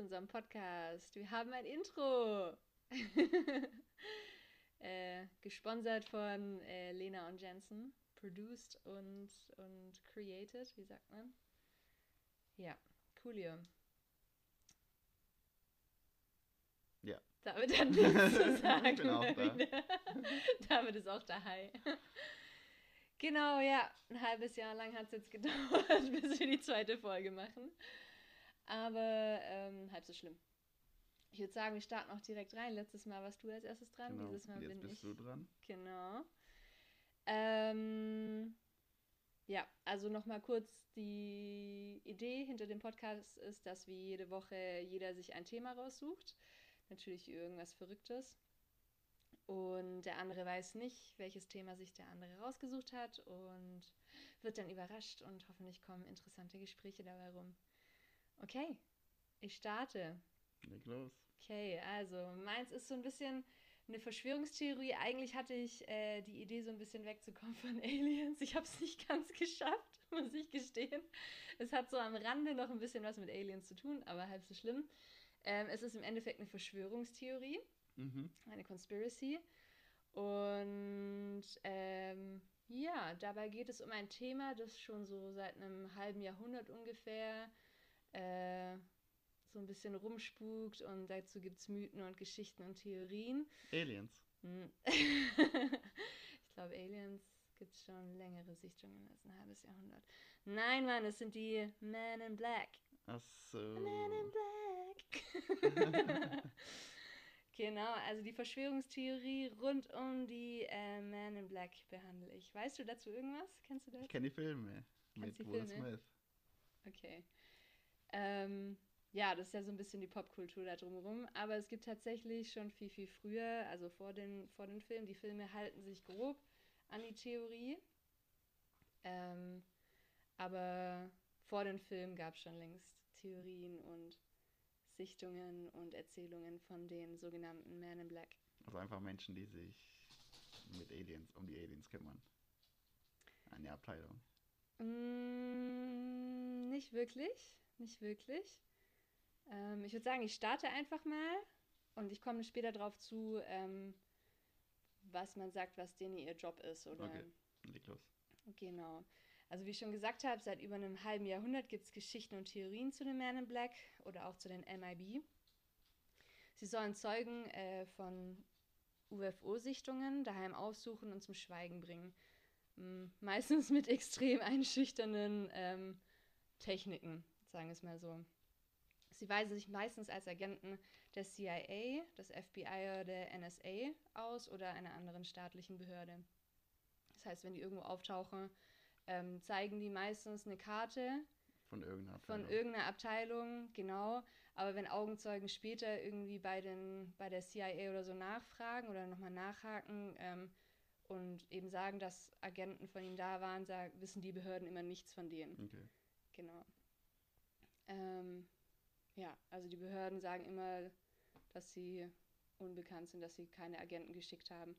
zu unserem Podcast. Wir haben ein Intro. äh, gesponsert von äh, Lena und Jensen. Produced und, und created, wie sagt man? Ja, coolio. Ja. David hat nichts zu sagen. Ich bin auch da. David ist auch da. Hi. Genau, ja. Ein halbes Jahr lang hat es jetzt gedauert, bis wir die zweite Folge machen. Aber ähm, halb so schlimm. Ich würde sagen, wir starten auch direkt rein. Letztes Mal warst du als erstes dran, Genau. dieses Mal Jetzt bin bist ich. du dran. Genau. Ähm, ja, also nochmal kurz die Idee hinter dem Podcast ist, dass wie jede Woche jeder sich ein Thema raussucht. Natürlich irgendwas Verrücktes. Und der andere weiß nicht, welches Thema sich der andere rausgesucht hat und wird dann überrascht und hoffentlich kommen interessante Gespräche dabei rum. Okay, ich starte. Leg los. Okay, also meins ist so ein bisschen eine Verschwörungstheorie. Eigentlich hatte ich äh, die Idee, so ein bisschen wegzukommen von Aliens. Ich habe es nicht ganz geschafft, muss ich gestehen. Es hat so am Rande noch ein bisschen was mit Aliens zu tun, aber halb so schlimm. Ähm, es ist im Endeffekt eine Verschwörungstheorie, Mhm. eine Conspiracy. Und ähm, ja, dabei geht es um ein Thema, das schon so seit einem halben Jahrhundert ungefähr äh, so ein bisschen rumspukt und dazu gibt es Mythen und Geschichten und Theorien. Aliens. Hm. ich glaube, Aliens gibt es schon längere Sichtungen als ein halbes Jahrhundert. Nein, Mann, es sind die Men in Black. Ach so. Men in Black. genau, also die Verschwörungstheorie rund um die äh, Men in Black behandle ich. Weißt du dazu irgendwas? Kennst du das? Ich kenne die Filme Kennst mit die Will? Smith. Okay. Ähm, ja, das ist ja so ein bisschen die Popkultur da drumherum. Aber es gibt tatsächlich schon viel, viel früher, also vor den, vor den Filmen, die Filme halten sich grob an die Theorie. Ähm, aber vor den Filmen gab es schon längst Theorien und Sichtungen und Erzählungen von den sogenannten Men in Black. Also einfach Menschen, die sich mit Aliens, um die Aliens kümmern. Eine Abteilung. Mm, nicht wirklich, nicht wirklich. Ähm, ich würde sagen, ich starte einfach mal und ich komme später darauf zu, ähm, was man sagt, was denen ihr Job ist. Oder Okay. Leg los. Genau. Also wie ich schon gesagt habe, seit über einem halben Jahrhundert gibt es Geschichten und Theorien zu den Men in Black oder auch zu den MIB. Sie sollen Zeugen äh, von UFO-Sichtungen daheim aufsuchen und zum Schweigen bringen. Mm, Meistens mit extrem einschüchternden ähm, Techniken, sagen wir es mal so. Sie weisen sich meistens als Agenten der CIA, des FBI oder der NSA aus oder einer anderen staatlichen Behörde. Das heißt, wenn die irgendwo auftauchen, ähm, zeigen die meistens eine Karte Von irgendeiner von Abteilung. irgendeiner Abteilung, genau. Aber wenn Augenzeugen später irgendwie bei, den, bei der CIA oder so nachfragen oder nochmal nachhaken ähm, und eben sagen, dass Agenten von ihnen da waren, sag, wissen die Behörden immer nichts von denen. Okay. Genau. Ähm, ja, also die Behörden sagen immer, dass sie unbekannt sind, dass sie keine Agenten geschickt haben.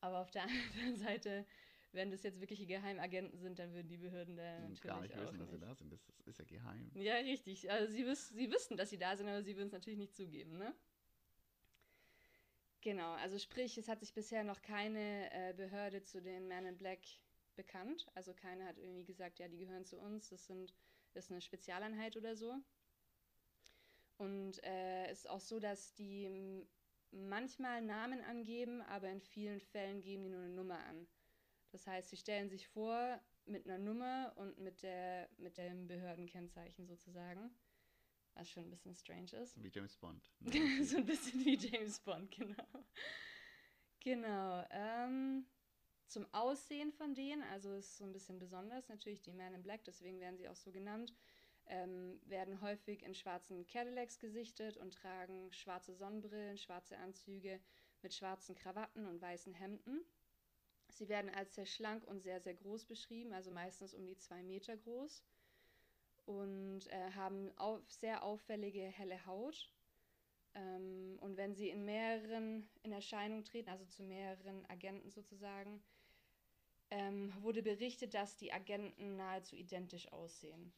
Aber auf der anderen Seite, wenn das jetzt wirkliche Geheimagenten sind, dann würden die Behörden da natürlich gar nicht auch wissen, dass sie nicht. da sind. Das ist, ist ja geheim. Ja, richtig. Also sie, wiss, sie wüssten, dass sie da sind, aber sie würden es natürlich nicht zugeben, ne? Genau, also sprich, es hat sich bisher noch keine äh, Behörde zu den Men in Black bekannt. Also keiner hat irgendwie gesagt, ja, die gehören zu uns, das sind, ist eine Spezialeinheit oder so. Und äh, es ist auch so, dass die manchmal Namen angeben, aber in vielen Fällen geben die nur eine Nummer an. Das heißt, sie stellen sich vor mit einer Nummer und mit, der, mit dem Behördenkennzeichen sozusagen. Was schon ein bisschen strange ist. Wie James Bond. so ein bisschen wie James Bond, genau. Genau. Ähm, zum Aussehen von denen, also ist so ein bisschen besonders, natürlich die Men in Black, deswegen werden sie auch so genannt, ähm, werden häufig in schwarzen Cadillacs gesichtet und tragen schwarze Sonnenbrillen, schwarze Anzüge mit schwarzen Krawatten und weißen Hemden. Sie werden als sehr schlank und sehr, sehr groß beschrieben, also meistens um die zwei Meter groß und äh, haben auf, sehr auffällige helle Haut. Ähm, und wenn sie in mehreren in Erscheinung treten, also zu mehreren Agenten sozusagen, ähm, wurde berichtet, dass die Agenten nahezu identisch aussehen.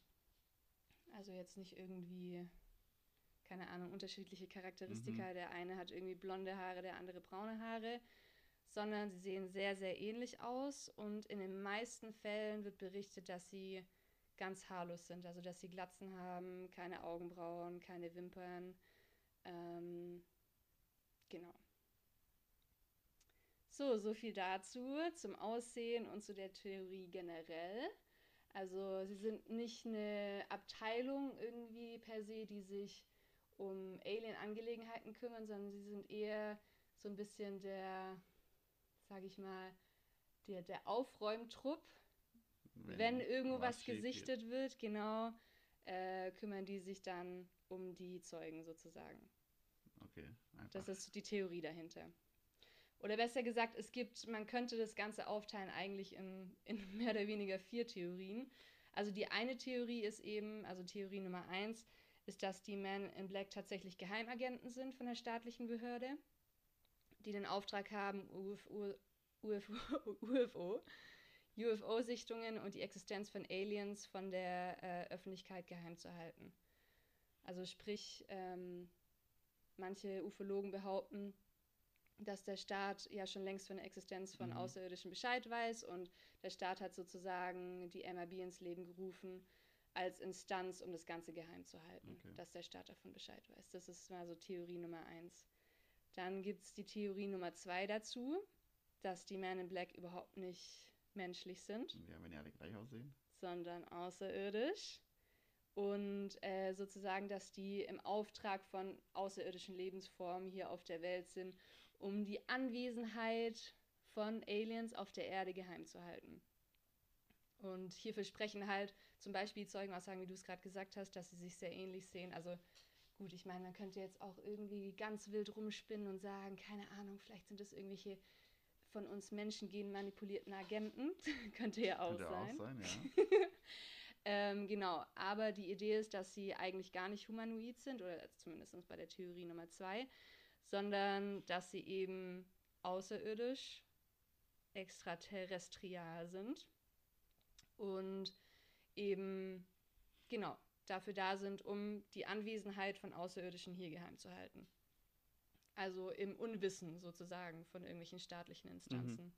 Also jetzt nicht irgendwie, keine Ahnung, unterschiedliche Charakteristika. Mhm. Der eine hat irgendwie blonde Haare, der andere braune Haare, sondern sie sehen sehr, sehr ähnlich aus. Und in den meisten Fällen wird berichtet, dass sie ganz haarlos sind. Also dass sie Glatzen haben, keine Augenbrauen, keine Wimpern. Ähm, genau. So, so viel dazu, zum Aussehen und zu der Theorie generell. Also sie sind nicht eine Abteilung irgendwie per se, die sich um Alien-Angelegenheiten kümmern, sondern sie sind eher so ein bisschen der, sag ich mal, der, der Aufräumtrupp. Wenn, irgendwo was, schief geht. gesichtet wird, genau, äh, kümmern die sich dann um die Zeugen sozusagen. Okay, einfach. Das ist die Theorie dahinter. Oder besser gesagt, es gibt, man könnte das Ganze aufteilen eigentlich in, in mehr oder weniger vier Theorien. Also die eine Theorie ist eben, also Theorie Nummer eins, ist, dass die Men in Black tatsächlich Geheimagenten sind von der staatlichen Behörde, die den Auftrag haben, UFO, UFO, UFO, UFO-Sichtungen und die Existenz von Aliens von der äh, Öffentlichkeit geheim zu halten. Also sprich, ähm, manche Ufologen behaupten, dass der Staat ja schon längst von der Existenz von Mhm. Außerirdischen Bescheid weiß und der Staat hat sozusagen die MRB ins Leben gerufen als Instanz, um das Ganze geheim zu halten, Okay. dass der Staat davon Bescheid weiß. Das ist mal so Theorie Nummer eins. Dann gibt es die Theorie Nummer zwei dazu, dass die Men in Black überhaupt nicht menschlich sind Ja, wenn die alle gleich aussehen. sondern außerirdisch. Und äh, sozusagen, dass die im Auftrag von außerirdischen Lebensformen hier auf der Welt sind, um die Anwesenheit von Aliens auf der Erde geheim zu halten. Und hier versprechen halt zum Beispiel Zeugenaussagen, wie du es gerade gesagt hast, dass sie sich sehr ähnlich sehen. Also gut, ich meine, man könnte jetzt auch irgendwie ganz wild rumspinnen und sagen, keine Ahnung, vielleicht sind das irgendwelche von uns Menschen genmanipulierten Agenten. könnte ja auch Könnte sein. auch sein, ja. Ähm, genau, aber die Idee ist, dass sie eigentlich gar nicht humanoid sind, oder zumindest bei der Theorie Nummer zwei, sondern dass sie eben außerirdisch, extraterrestrial sind und eben, genau, dafür da sind, um die Anwesenheit von Außerirdischen hier geheim zu halten. Also im Unwissen sozusagen von irgendwelchen staatlichen Instanzen.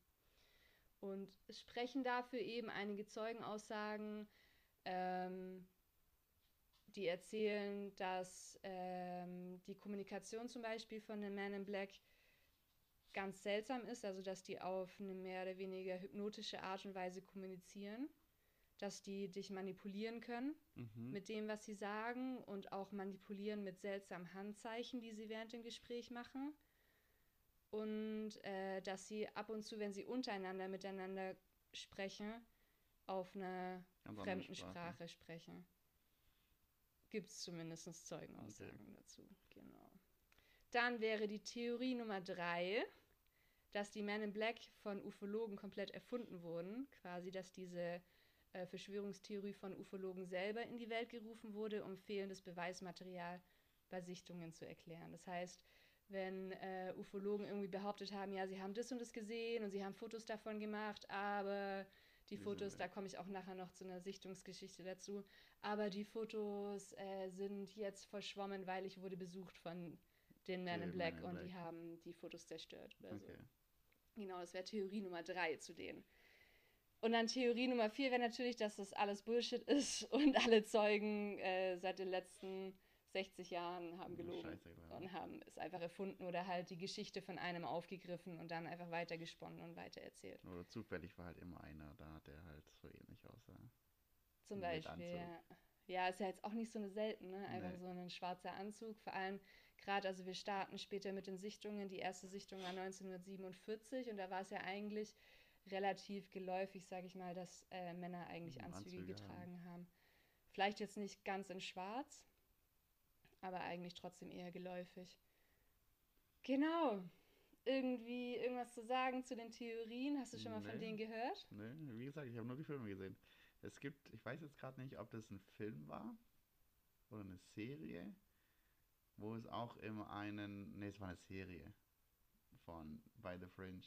Und es sprechen dafür eben einige Zeugenaussagen, ähm, die erzählen, dass ähm, die Kommunikation zum Beispiel von den Man in Black ganz seltsam ist, also dass die auf eine mehr oder weniger hypnotische Art und Weise kommunizieren, dass die dich manipulieren können Mhm. mit dem, was sie sagen und auch manipulieren mit seltsamen Handzeichen, die sie während dem Gespräch machen. Und äh, dass sie ab und zu, wenn sie untereinander miteinander sprechen, auf einer fremden Sprache, sprechen. Gibt es zumindest Zeugenaussagen dazu. Genau. Dann wäre die Theorie Nummer drei, dass die Men in Black von Ufologen komplett erfunden wurden. Quasi, dass diese äh, Verschwörungstheorie von Ufologen selber in die Welt gerufen wurde, um fehlendes Beweismaterial bei Sichtungen zu erklären. Das heißt, wenn äh, Ufologen irgendwie behauptet haben, ja, sie haben das und das gesehen und sie haben Fotos davon gemacht, aber die Fotos, da komme ich auch nachher noch zu einer Sichtungsgeschichte dazu, aber die Fotos äh, sind jetzt verschwommen, weil ich wurde besucht von den Men in Black in und die haben die Fotos zerstört oder so. Okay. Genau, das wäre Theorie Nummer drei zu denen. Und dann Theorie Nummer vier wäre natürlich, dass das alles Bullshit ist und alle Zeugen äh, seit den letzten 60 Jahren haben gelogen Scheiße, klar. und haben es einfach erfunden oder halt die Geschichte von einem aufgegriffen und dann einfach weitergesponnen und weitererzählt. Oder zufällig war halt immer einer da, der halt so ähnlich aussah. Zum Beispiel, ja. Ja, ist ja jetzt auch nicht so eine selten, ne? Einfach Nee. so ein schwarzer Anzug. Vor allem gerade, also wir starten später mit den Sichtungen. Die erste Sichtung war 1947 und da war es ja eigentlich relativ geläufig, sage ich mal, dass äh, Männer eigentlich Anzüge, Anzüge getragen haben. Vielleicht jetzt nicht ganz in schwarz, aber eigentlich trotzdem eher geläufig. Genau. Irgendwie irgendwas zu sagen zu den Theorien? Hast du schon mal von Nee. denen gehört? Ne, wie gesagt, ich habe nur die Filme gesehen. Es gibt, ich weiß jetzt gerade nicht, ob das ein Film war oder eine Serie, wo es auch immer einen, ne, es war eine Serie von By the Fringe,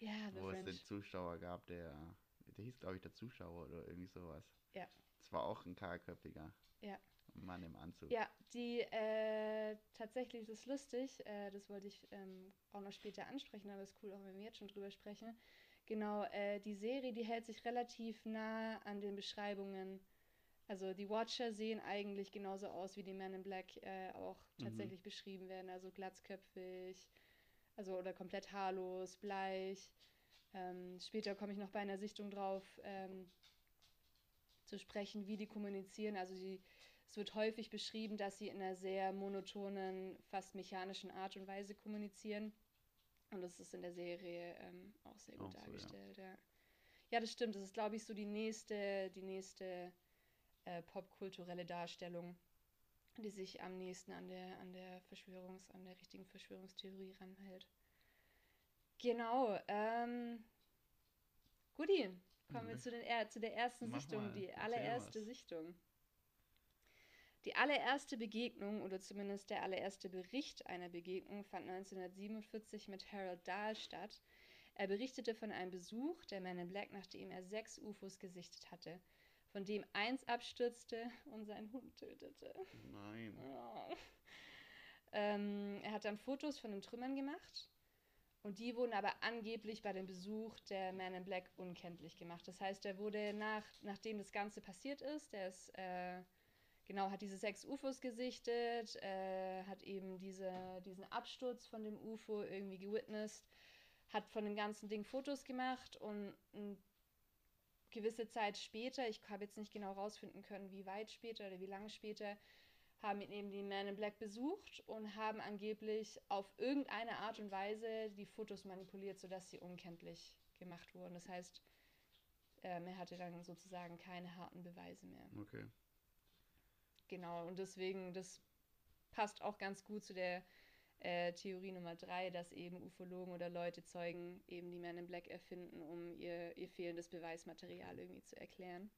Ja, The wo es Fringe. den Zuschauer gab, der, der hieß glaube ich der Zuschauer oder irgendwie sowas. Ja. Es war auch ein kahlköpfiger. Ja. Mann im Anzug. Ja, die äh, tatsächlich, das ist lustig, äh, das wollte ich ähm, auch noch später ansprechen, aber es ist cool, auch wenn wir jetzt schon drüber sprechen. Genau, äh, die Serie, die hält sich relativ nah an den Beschreibungen. Also die Watcher sehen eigentlich genauso aus, wie die Men in Black äh, auch Mhm. tatsächlich beschrieben werden. Also glatzköpfig, also oder komplett haarlos, bleich. Ähm, später komme ich noch bei einer Sichtung drauf ähm, zu sprechen, wie die kommunizieren. Also die, es wird häufig beschrieben, dass sie in einer sehr monotonen, fast mechanischen Art und Weise kommunizieren. Und das ist in der Serie ähm, auch sehr gut Auch so, ja. dargestellt, ja. ja. das stimmt. Das ist, glaube ich, so die nächste, die nächste äh, popkulturelle Darstellung, die sich am nächsten an der, an der Verschwörungs-, an der richtigen Verschwörungstheorie ranhält. Genau. Ähm, Guti, kommen wir Mhm. zu, den, er- zu der ersten Mach Sichtung, mal, die allererste. Sichtung. Die allererste Begegnung oder zumindest der allererste Bericht einer Begegnung fand 1947 mit Harold Dahl statt. Er berichtete von einem Besuch der Man in Black, nachdem er sechs UFOs gesichtet hatte, von dem eins abstürzte und seinen Hund tötete. Nein. Oh. Ähm, er hat dann Fotos von den Trümmern gemacht und die wurden aber angeblich bei dem Besuch der Man in Black unkenntlich gemacht. Das heißt, er wurde nach, nachdem das Ganze passiert ist, der ist, äh, genau, hat diese sechs UFOs gesichtet, äh, hat eben diese, diesen Absturz von dem UFO irgendwie gewitnessed, hat von dem ganzen Ding Fotos gemacht und eine gewisse Zeit später, ich habe jetzt nicht genau rausfinden können, wie weit später oder wie lange später, haben ihn eben die Man in Black besucht und haben angeblich auf irgendeine Art und Weise die Fotos manipuliert, sodass sie unkenntlich gemacht wurden. Das heißt, ähm, er hatte dann sozusagen keine harten Beweise mehr. Okay. Genau, und deswegen, das passt auch ganz gut zu der äh, Theorie Nummer drei, dass eben Ufologen oder Leute, Zeugen eben die Men in Black erfinden, um ihr, ihr fehlendes Beweismaterial irgendwie zu erklären.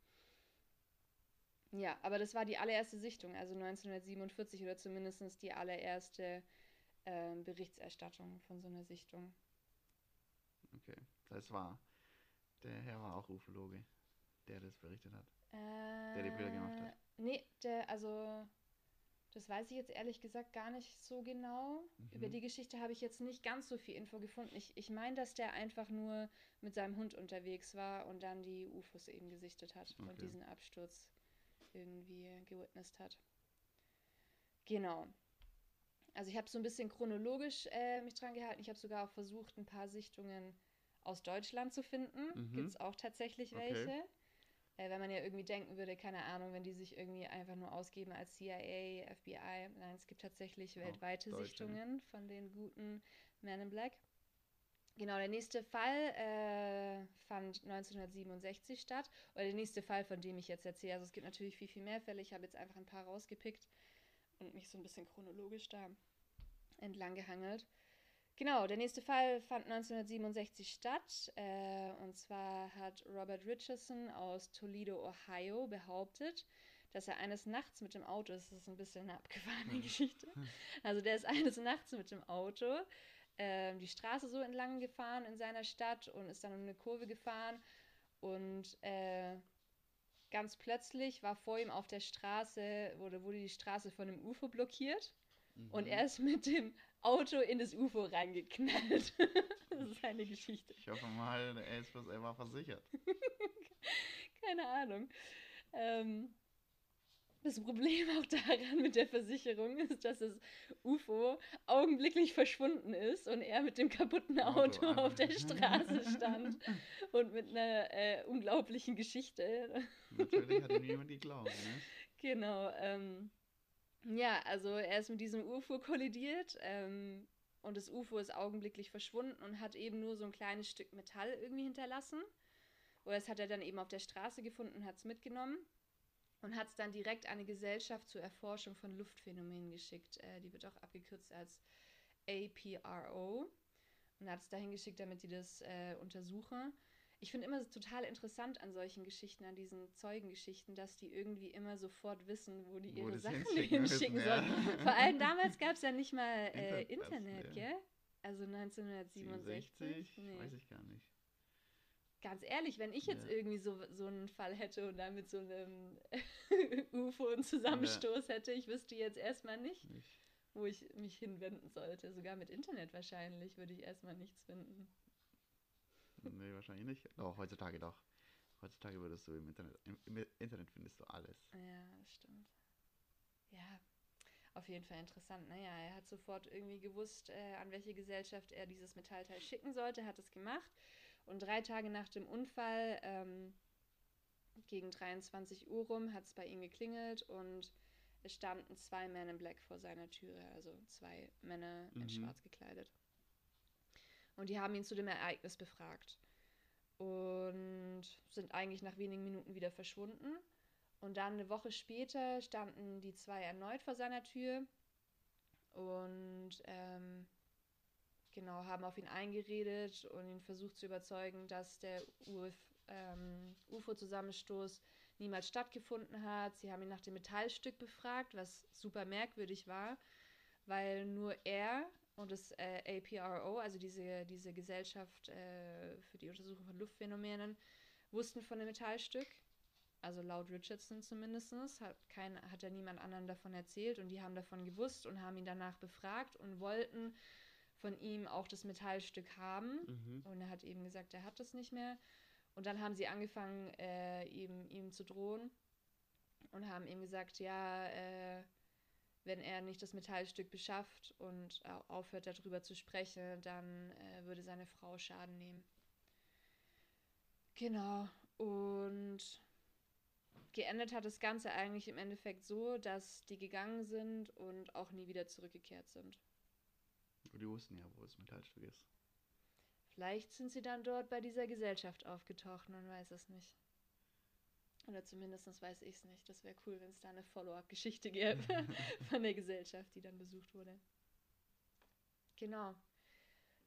Ja, aber das war die allererste Sichtung, also 1947 oder zumindest die allererste ähm, Berichterstattung von so einer Sichtung. Okay. Das war. Der Herr war auch Ufologe, der das berichtet hat. Äh, die Bilder gemacht hat. Nee, der, also, das weiß ich jetzt ehrlich gesagt gar nicht so genau. Über Mhm. die Geschichte habe ich jetzt nicht ganz so viel Info gefunden. Ich, ich meine, dass der einfach nur mit seinem Hund unterwegs war und dann die UFOs eben gesichtet hat und Okay. diesen Absturz irgendwie gewitnessed hat. Genau. Also ich habe so ein bisschen chronologisch äh, mich dran gehalten. Ich habe sogar auch versucht, ein paar Sichtungen aus Deutschland zu finden. Mhm. Gibt es auch tatsächlich Okay. Äh, wenn man ja irgendwie denken würde, keine Ahnung, wenn die sich irgendwie einfach nur ausgeben als CIA, FBI. Nein, es gibt tatsächlich weltweite ne? Sichtungen von den guten Men in Black. Genau, der nächste Fall äh, fand 1967 statt. Oder der nächste Fall, von dem ich jetzt erzähle. Also es gibt natürlich viel, viel mehr Fälle. Ich habe jetzt einfach ein paar rausgepickt und mich so ein bisschen chronologisch da entlang gehangelt. Genau, der nächste Fall fand 1967 statt. Äh, und zwar hat Robert Richardson aus Toledo, Ohio behauptet, dass er eines Nachts mit dem Auto, das ist ein bisschen eine abgefahrene Geschichte, also der ist eines Nachts mit dem Auto ähm, die Straße so entlang gefahren in seiner Stadt und ist dann um eine Kurve gefahren und äh, ganz plötzlich war vor ihm auf der Straße, wurde, wurde die Straße von einem UFO blockiert und Mhm. er ist mit dem Auto in das UFO reingeknallt. das ist seine Geschichte. Ich hoffe mal, er, ist, er war versichert. Keine Ahnung. Ähm, das Problem auch daran mit der Versicherung ist, dass das UFO augenblicklich verschwunden ist und er mit dem kaputten Auto Auto auf der. Straße stand und mit einer äh, unglaublichen Geschichte. Natürlich hat ihm niemand geglaubt, ne? Genau. Ähm, ja, also er ist mit diesem UFO kollidiert ähm, und das UFO ist augenblicklich verschwunden und hat eben nur so ein kleines Stück Metall irgendwie hinterlassen. Oder das hat er dann eben auf der Straße gefunden, hat es mitgenommen und hat es dann direkt an eine Gesellschaft zur Erforschung von Luftphänomenen geschickt. Äh, die wird auch abgekürzt als APRO und hat es dahin geschickt, damit die das äh, untersuchen. Ich finde immer total interessant an solchen Geschichten, an diesen Zeugengeschichten, dass die irgendwie immer sofort wissen, wo die Wo ihre das Sachen hinschicken müssen, hinschicken ja. sollen. Vor allem damals gab es ja nicht mal äh, Internet, Internet, ja. gell? Also 1967. 67? Nee. Weiß ich gar nicht. ganz ehrlich, wenn ich jetzt Ja. irgendwie so, so einen Fall hätte und da mit so einem UFO einen Zusammenstoß hätte, ich wüsste jetzt erstmal nicht, Nicht. wo ich mich hinwenden sollte. Sogar mit Internet wahrscheinlich würde ich erstmal nichts finden. Nee, wahrscheinlich nicht. Doch, heutzutage doch. Heutzutage würdest du im Internet, im, im Internet findest du alles. Ja, das stimmt. Ja, auf jeden Fall interessant. Naja, er hat sofort irgendwie gewusst, äh, an welche Gesellschaft er dieses Metallteil schicken sollte, hat es gemacht. Und drei Tage nach dem Unfall, ähm, gegen 23 Uhr rum, hat es bei ihm geklingelt und es standen zwei Men in Black vor seiner Türe, also zwei Männer in Mhm. Schwarz gekleidet. Und die haben ihn zu dem Ereignis befragt und sind eigentlich nach wenigen Minuten wieder verschwunden. Und dann eine Woche später standen die zwei erneut vor seiner Tür und ähm, genau haben auf ihn eingeredet und ihn versucht zu überzeugen, dass der UF, ähm, UFO-Zusammenstoß niemals stattgefunden hat. Sie haben ihn nach dem Metallstück befragt, was super merkwürdig war, weil nur er und das äh, APRO, also diese, diese Gesellschaft äh, für die Untersuchung von Luftphänomenen, wussten von dem Metallstück. Also laut Richardson zumindest, hat, kein, hat er niemand anderen davon erzählt und die haben davon gewusst und haben ihn danach befragt und wollten von ihm auch das Metallstück haben. Mhm. Und er hat eben gesagt, er hat das nicht mehr. Und dann haben sie angefangen, äh, ihm, ihm zu drohen und haben ihm gesagt, ja, äh, wenn er nicht das Metallstück beschafft und au- aufhört darüber zu sprechen, dann äh, würde seine Frau Schaden nehmen. Genau. Und geendet hat das Ganze eigentlich im Endeffekt so, dass die gegangen sind und auch nie wieder zurückgekehrt sind. Die wussten ja, wo das Metallstück ist. Vielleicht sind sie dann dort bei dieser Gesellschaft aufgetaucht, man weiß es nicht. Oder zumindest weiß ich es nicht. Das wäre cool, wenn es da eine Follow-up-Geschichte gäbe von der Gesellschaft, die dann besucht wurde. Genau.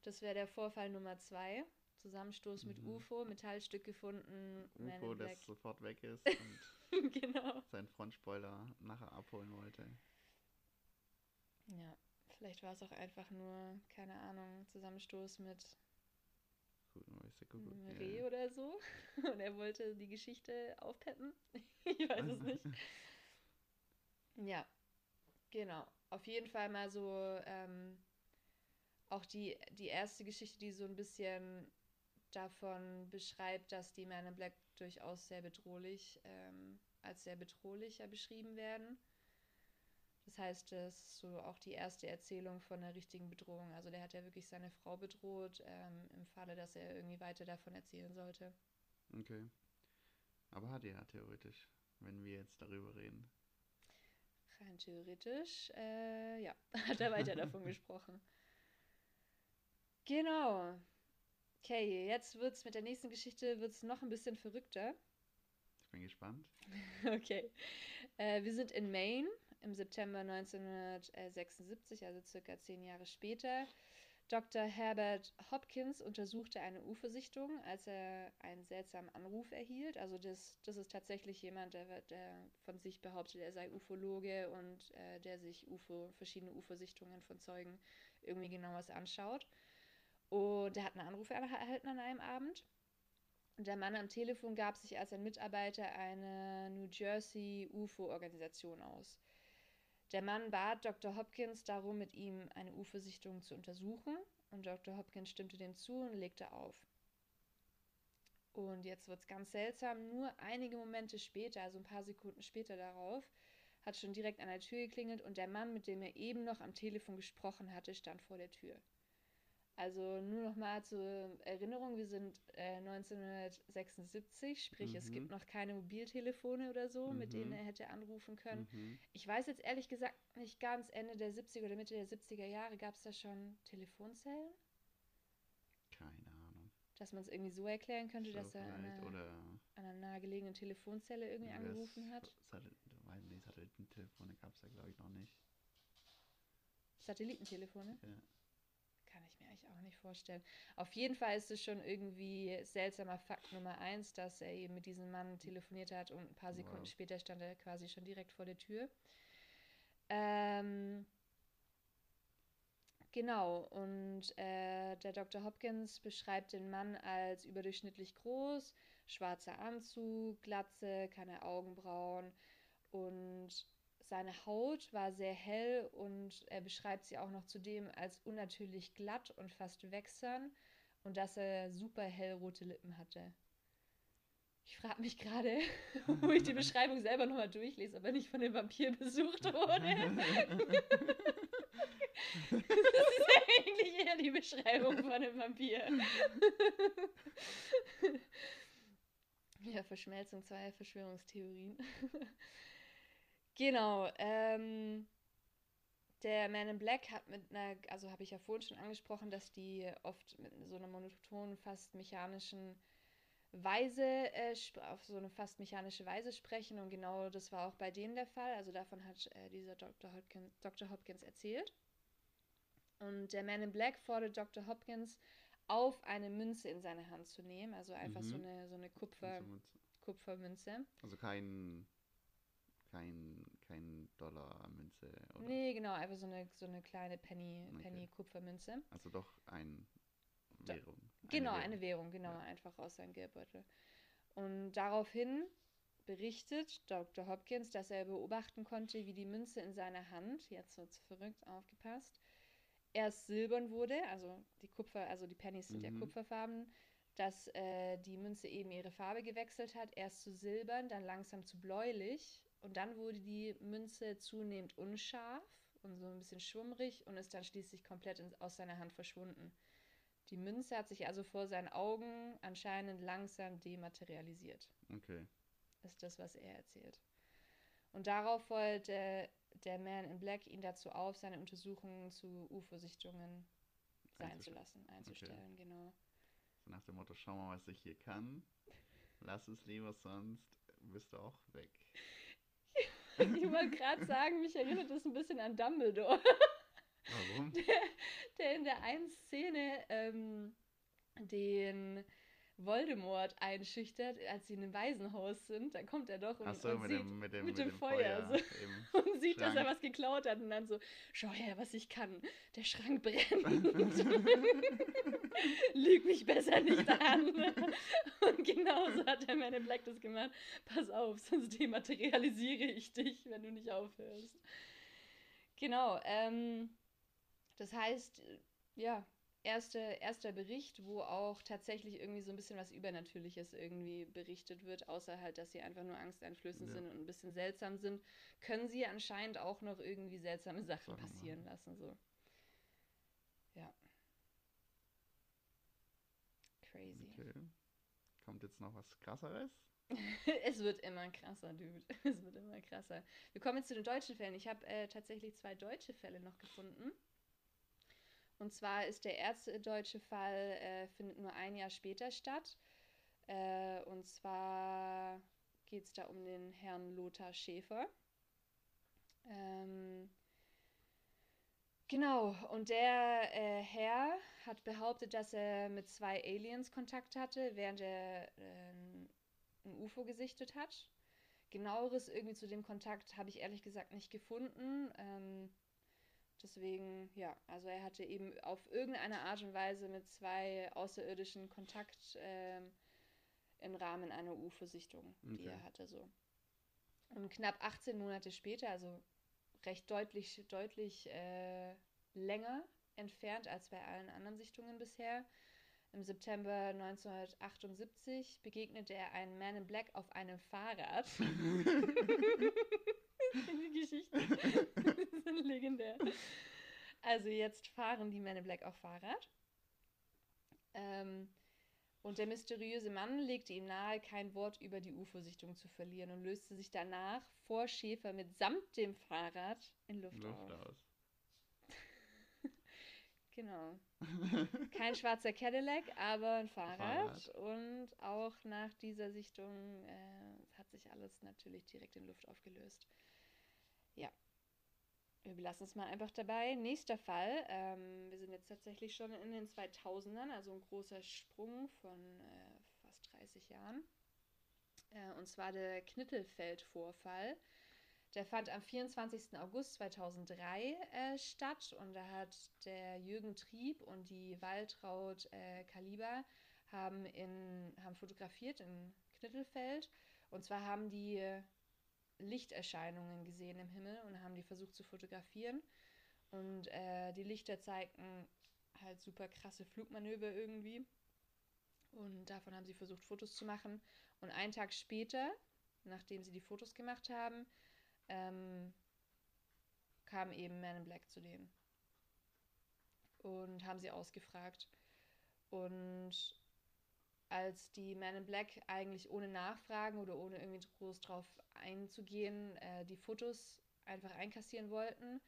Das wäre der Vorfall Nummer zwei. Zusammenstoß mit Mhm. UFO, Metallstück gefunden, UFO, das sofort weg ist und genau. seinen Frontspoiler nachher abholen wollte. Ja, vielleicht war es auch einfach nur, keine Ahnung, Zusammenstoß mit Weißt du, guck, einem ja. Reh oder so. Und er wollte die Geschichte aufpeppen. ich weiß es nicht. Ja, genau. Auf jeden Fall mal so ähm, auch die, die erste Geschichte, die so ein bisschen davon beschreibt, dass die Men in Black durchaus sehr bedrohlich, ähm, als sehr bedrohlicher beschrieben werden. Das heißt, das ist so auch die erste Erzählung von einer richtigen Bedrohung. Also der hat ja wirklich seine Frau bedroht, ähm, im Falle, dass er irgendwie weiter davon erzählen sollte. Okay. Aber hat er ja theoretisch, wenn wir jetzt darüber reden. Rein theoretisch, äh, ja, hat er weiter davon gesprochen. Genau. Okay, jetzt wird's mit der nächsten Geschichte wird's noch ein bisschen verrückter. Ich bin gespannt. Okay. Äh, wir sind in Maine im September 1976, also circa zehn Jahre später. Dr. Herbert Hopkins untersuchte eine UFO-Sichtung, als er einen seltsamen Anruf erhielt. Also das, das ist tatsächlich jemand, der, der von sich behauptet, er sei Ufologe und äh, der sich UFO, verschiedene UFO-Sichtungen von Zeugen irgendwie genauer anschaut. Und er hat einen Anruf erhalten an einem Abend. Der Mann am Telefon gab sich als ein Mitarbeiter einer New Jersey UFO-Organisation aus. Der Mann bat Dr. Hopkins darum, mit ihm eine UFO-Sichtung zu untersuchen. Und Dr. Hopkins stimmte dem zu und legte auf. Und jetzt wird es ganz seltsam. Nur einige Momente später, also ein paar Sekunden später darauf, hat schon direkt an der Tür geklingelt und der Mann, mit dem er eben noch am Telefon gesprochen hatte, stand vor der Tür. Also nur noch mal zur Erinnerung, wir sind äh, 1976, sprich es Mhm. gibt noch keine Mobiltelefone oder so, mit denen Mhm. er hätte anrufen können. Mhm. Ich weiß jetzt ehrlich gesagt nicht ganz, Ende der 70er oder Mitte der 70er Jahre gab es da schon Telefonzellen, Keine Ahnung. dass man es irgendwie so erklären könnte, So dass er an einer, Oder an einer nahegelegenen Telefonzelle irgendwie angerufen hat. Satellit nicht, Satellitentelefone gab es ja, glaube ich, noch nicht. Satellitentelefone? Ja. Kann ich mir eigentlich auch nicht vorstellen. Auf jeden Fall ist es schon irgendwie seltsamer Fakt Nummer eins, dass er eben mit diesem Mann telefoniert hat und ein paar Sekunden Wow. später stand er quasi schon direkt vor der Tür. Ähm, Genau, und äh, der Dr. Hopkins beschreibt den Mann als überdurchschnittlich groß, schwarzer Anzug, Glatze, keine Augenbrauen und seine Haut war sehr hell und er beschreibt sie auch noch zudem als unnatürlich glatt und fast wächsern und dass er super hellrote Lippen hatte. Ich frage mich gerade, wo ich die Beschreibung selber nochmal durchlese, aber nicht von dem Vampir besucht wurde. das ist eigentlich eher die Beschreibung von einem Vampir. ja, Verschmelzung zweier Verschwörungstheorien. Genau. Ähm, der Man in Black hat mit einer, also habe ich ja vorhin schon angesprochen, dass die oft mit so einer monotonen, fast mechanischen Weise, äh, auf so eine fast mechanische Weise sprechen. Und genau das war auch bei denen der Fall. Also davon hat äh, dieser Dr. Hopkins, Dr. Hopkins erzählt. Und der Man in Black fordert Dr. Hopkins auf, eine Münze in seine Hand zu nehmen. Also einfach mhm. so eine, so eine Kupfer, Kupfermünze. Also kein, kein, kein Dollarmünze, oder? Nee, genau, einfach so eine, so eine kleine Penny, okay. Penny-Kupfermünze. Also doch ein Währung. Eine genau, Währung. eine Währung, genau, ja. einfach aus seinem Geldbeutel. Und daraufhin berichtet Dr. Hopkins, dass er beobachten konnte, wie die Münze in seiner Hand, jetzt wird's verrückt, aufgepasst, erst silbern wurde, also die Kupfer, also die Pennies sind mhm. ja kupferfarben, dass äh, die Münze eben ihre Farbe gewechselt hat, erst zu silbern, dann langsam zu bläulich und dann wurde die Münze zunehmend unscharf und so ein bisschen schwummrig und ist dann schließlich komplett in, aus seiner Hand verschwunden. Die Münze hat sich also vor seinen Augen anscheinend langsam dematerialisiert. Okay. Ist das, was er erzählt. Und darauf wollte der Man in Black ihn dazu auf, seine Untersuchungen zu UFO-Sichtungen sein zu lassen, einzustellen, okay. genau. So nach dem Motto, schau mal, was ich hier kann. Lass es lieber, sonst bist du auch weg. Ich wollte gerade sagen, mich erinnert das ein bisschen an Dumbledore. Warum? Der, der in der einen Szene ähm, den Voldemort einschüchtert, als sie in einem Waisenhaus sind. Da kommt er doch und, so, und mit sieht dem, mit dem, mit dem, dem Feuer, Feuer so, und sieht, Schrank. dass er was geklaut hat und dann so, schau her, was ich kann. Der Schrank brennt. Lüg mich besser nicht an. und genauso hat der Man in Black das gemacht. Pass auf, sonst dematerialisiere ich dich, wenn du nicht aufhörst. Genau, ähm, das heißt, ja, erste, erster Bericht, wo auch tatsächlich irgendwie so ein bisschen was Übernatürliches irgendwie berichtet wird, außer halt, dass sie einfach nur angsteinflößend ja. sind und ein bisschen seltsam sind, können sie anscheinend auch noch irgendwie seltsame Sachen Sagen passieren mal. lassen. So. Ja. Crazy. Okay. Kommt jetzt noch was krasseres? es wird immer krasser, Dude. Es wird immer krasser. Wir kommen jetzt zu den deutschen Fällen. Ich habe äh, tatsächlich zwei deutsche Fälle noch gefunden. Und zwar ist der erste deutsche Fall, äh, findet nur ein Jahr später statt. Äh, und zwar geht es da um den Herrn Lothar Schäfer. Ähm, genau, und der äh, Herr hat behauptet, dass er mit zwei Aliens Kontakt hatte, während er äh, ein UFO gesichtet hat. Genaueres irgendwie zu dem Kontakt habe ich ehrlich gesagt nicht gefunden. Ähm, Deswegen, ja, also er hatte eben auf irgendeine Art und Weise mit zwei Außerirdischen Kontakt ähm, im Rahmen einer UFO-Sichtung, die okay. er hatte so. Und knapp 18 Monate später, also recht deutlich, deutlich äh, länger entfernt als bei allen anderen Sichtungen bisher, im September 1978 begegnete er einem Man in Black auf einem Fahrrad. die Geschichten sind legendär. Also jetzt fahren die Men in Black auf Fahrrad. Ähm, und der mysteriöse Mann legte ihm nahe, kein Wort über die UFO-Sichtung zu verlieren und löste sich danach vor Schäfer mitsamt dem Fahrrad in Luft, Luft auf. aus. Genau. Kein schwarzer Cadillac, aber ein Fahrrad. Fahrrad. Und auch nach dieser Sichtung äh, hat sich alles natürlich direkt in Luft aufgelöst. Ja. Wir belassen es mal einfach dabei. Nächster Fall. Ähm, wir sind jetzt tatsächlich schon in den 2000ern, also ein großer Sprung von äh, fast 30 Jahren. Äh, und zwar der Knittelfeld-Vorfall. Der fand am 24. August 2003 äh, statt und da hat der Jürgen Trieb und die Waltraud äh, Kaliber haben, in, haben fotografiert in Knittelfeld. Und zwar haben die Lichterscheinungen gesehen im Himmel und haben die versucht zu fotografieren. Und äh, die Lichter zeigten halt super krasse Flugmanöver irgendwie. Und davon haben sie versucht, Fotos zu machen. Und einen Tag später, nachdem sie die Fotos gemacht haben, ähm, kam eben Man in Black zu denen. Und haben sie ausgefragt. Und als die Man in Black eigentlich ohne Nachfragen oder ohne irgendwie groß drauf einzugehen, äh, die Fotos einfach einkassieren wollten,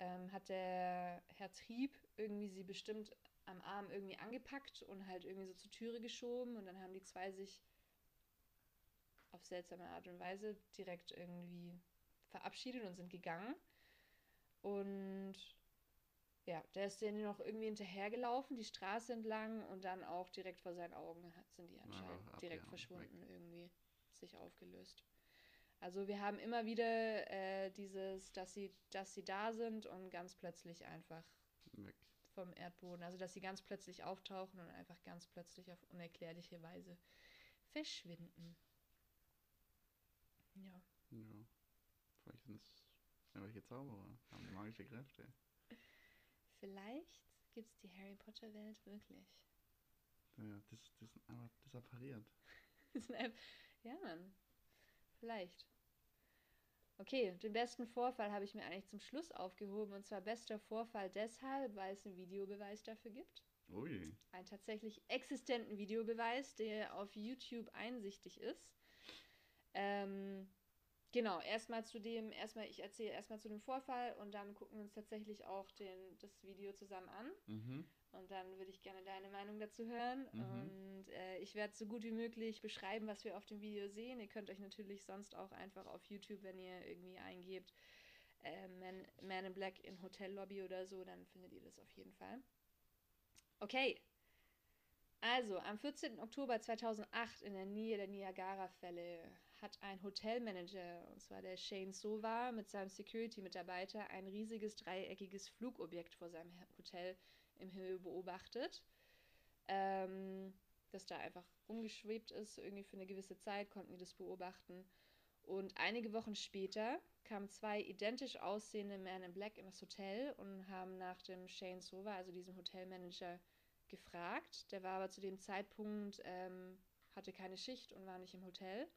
ähm, hat der Herr Trieb irgendwie sie bestimmt am Arm irgendwie angepackt und halt irgendwie so zur Türe geschoben und dann haben die zwei sich auf seltsame Art und Weise direkt irgendwie verabschiedet und sind gegangen. Und ja, der ist denen noch irgendwie hinterhergelaufen, die Straße entlang und dann auch direkt vor seinen Augen sind die anscheinend ja, direkt verschwunden, weg. irgendwie sich aufgelöst. Also wir haben immer wieder äh, dieses, dass sie, dass sie da sind und ganz plötzlich einfach weg. vom Erdboden. Also dass sie ganz plötzlich auftauchen und einfach ganz plötzlich auf unerklärliche Weise verschwinden. Ja. Ja. Vielleicht sind es irgendwelche Zauberer, haben magische Kräfte. Vielleicht gibt es die Harry Potter Welt wirklich. Ja, das, das, aber disappariert. ja, Mann. Vielleicht. Okay, den besten Vorfall habe ich mir eigentlich zum Schluss aufgehoben. Und zwar bester Vorfall deshalb, weil es einen Videobeweis dafür gibt. Ui. Einen tatsächlich existenten Videobeweis, der auf YouTube einsichtig ist. Ähm, genau, erstmal zu dem, erstmal, ich erzähle erstmal zu dem Vorfall und dann gucken wir uns tatsächlich auch den, das Video zusammen an. Mhm. Und dann würde ich gerne deine Meinung dazu hören. Mhm. Und äh, ich werde so gut wie möglich beschreiben, was wir auf dem Video sehen. Ihr könnt euch natürlich sonst auch einfach auf YouTube, wenn ihr irgendwie eingebt, äh, Man, Man in Black in Hotellobby oder so, dann findet ihr das auf jeden Fall. Okay. Also, am 14. Oktober 2008 in der Nähe der Niagara-Fälle hat ein Hotelmanager, und zwar der Shane Sova, mit seinem Security-Mitarbeiter ein riesiges dreieckiges Flugobjekt vor seinem Hotel im Himmel beobachtet, ähm, das da einfach rumgeschwebt ist, irgendwie für eine gewisse Zeit, konnten die das beobachten. Und einige Wochen später kamen zwei identisch aussehende Men in Black in das Hotel und haben nach dem Shane Sova, also diesem Hotelmanager, gefragt. Der war aber zu dem Zeitpunkt, ähm, hatte keine Schicht und war nicht im Hotel.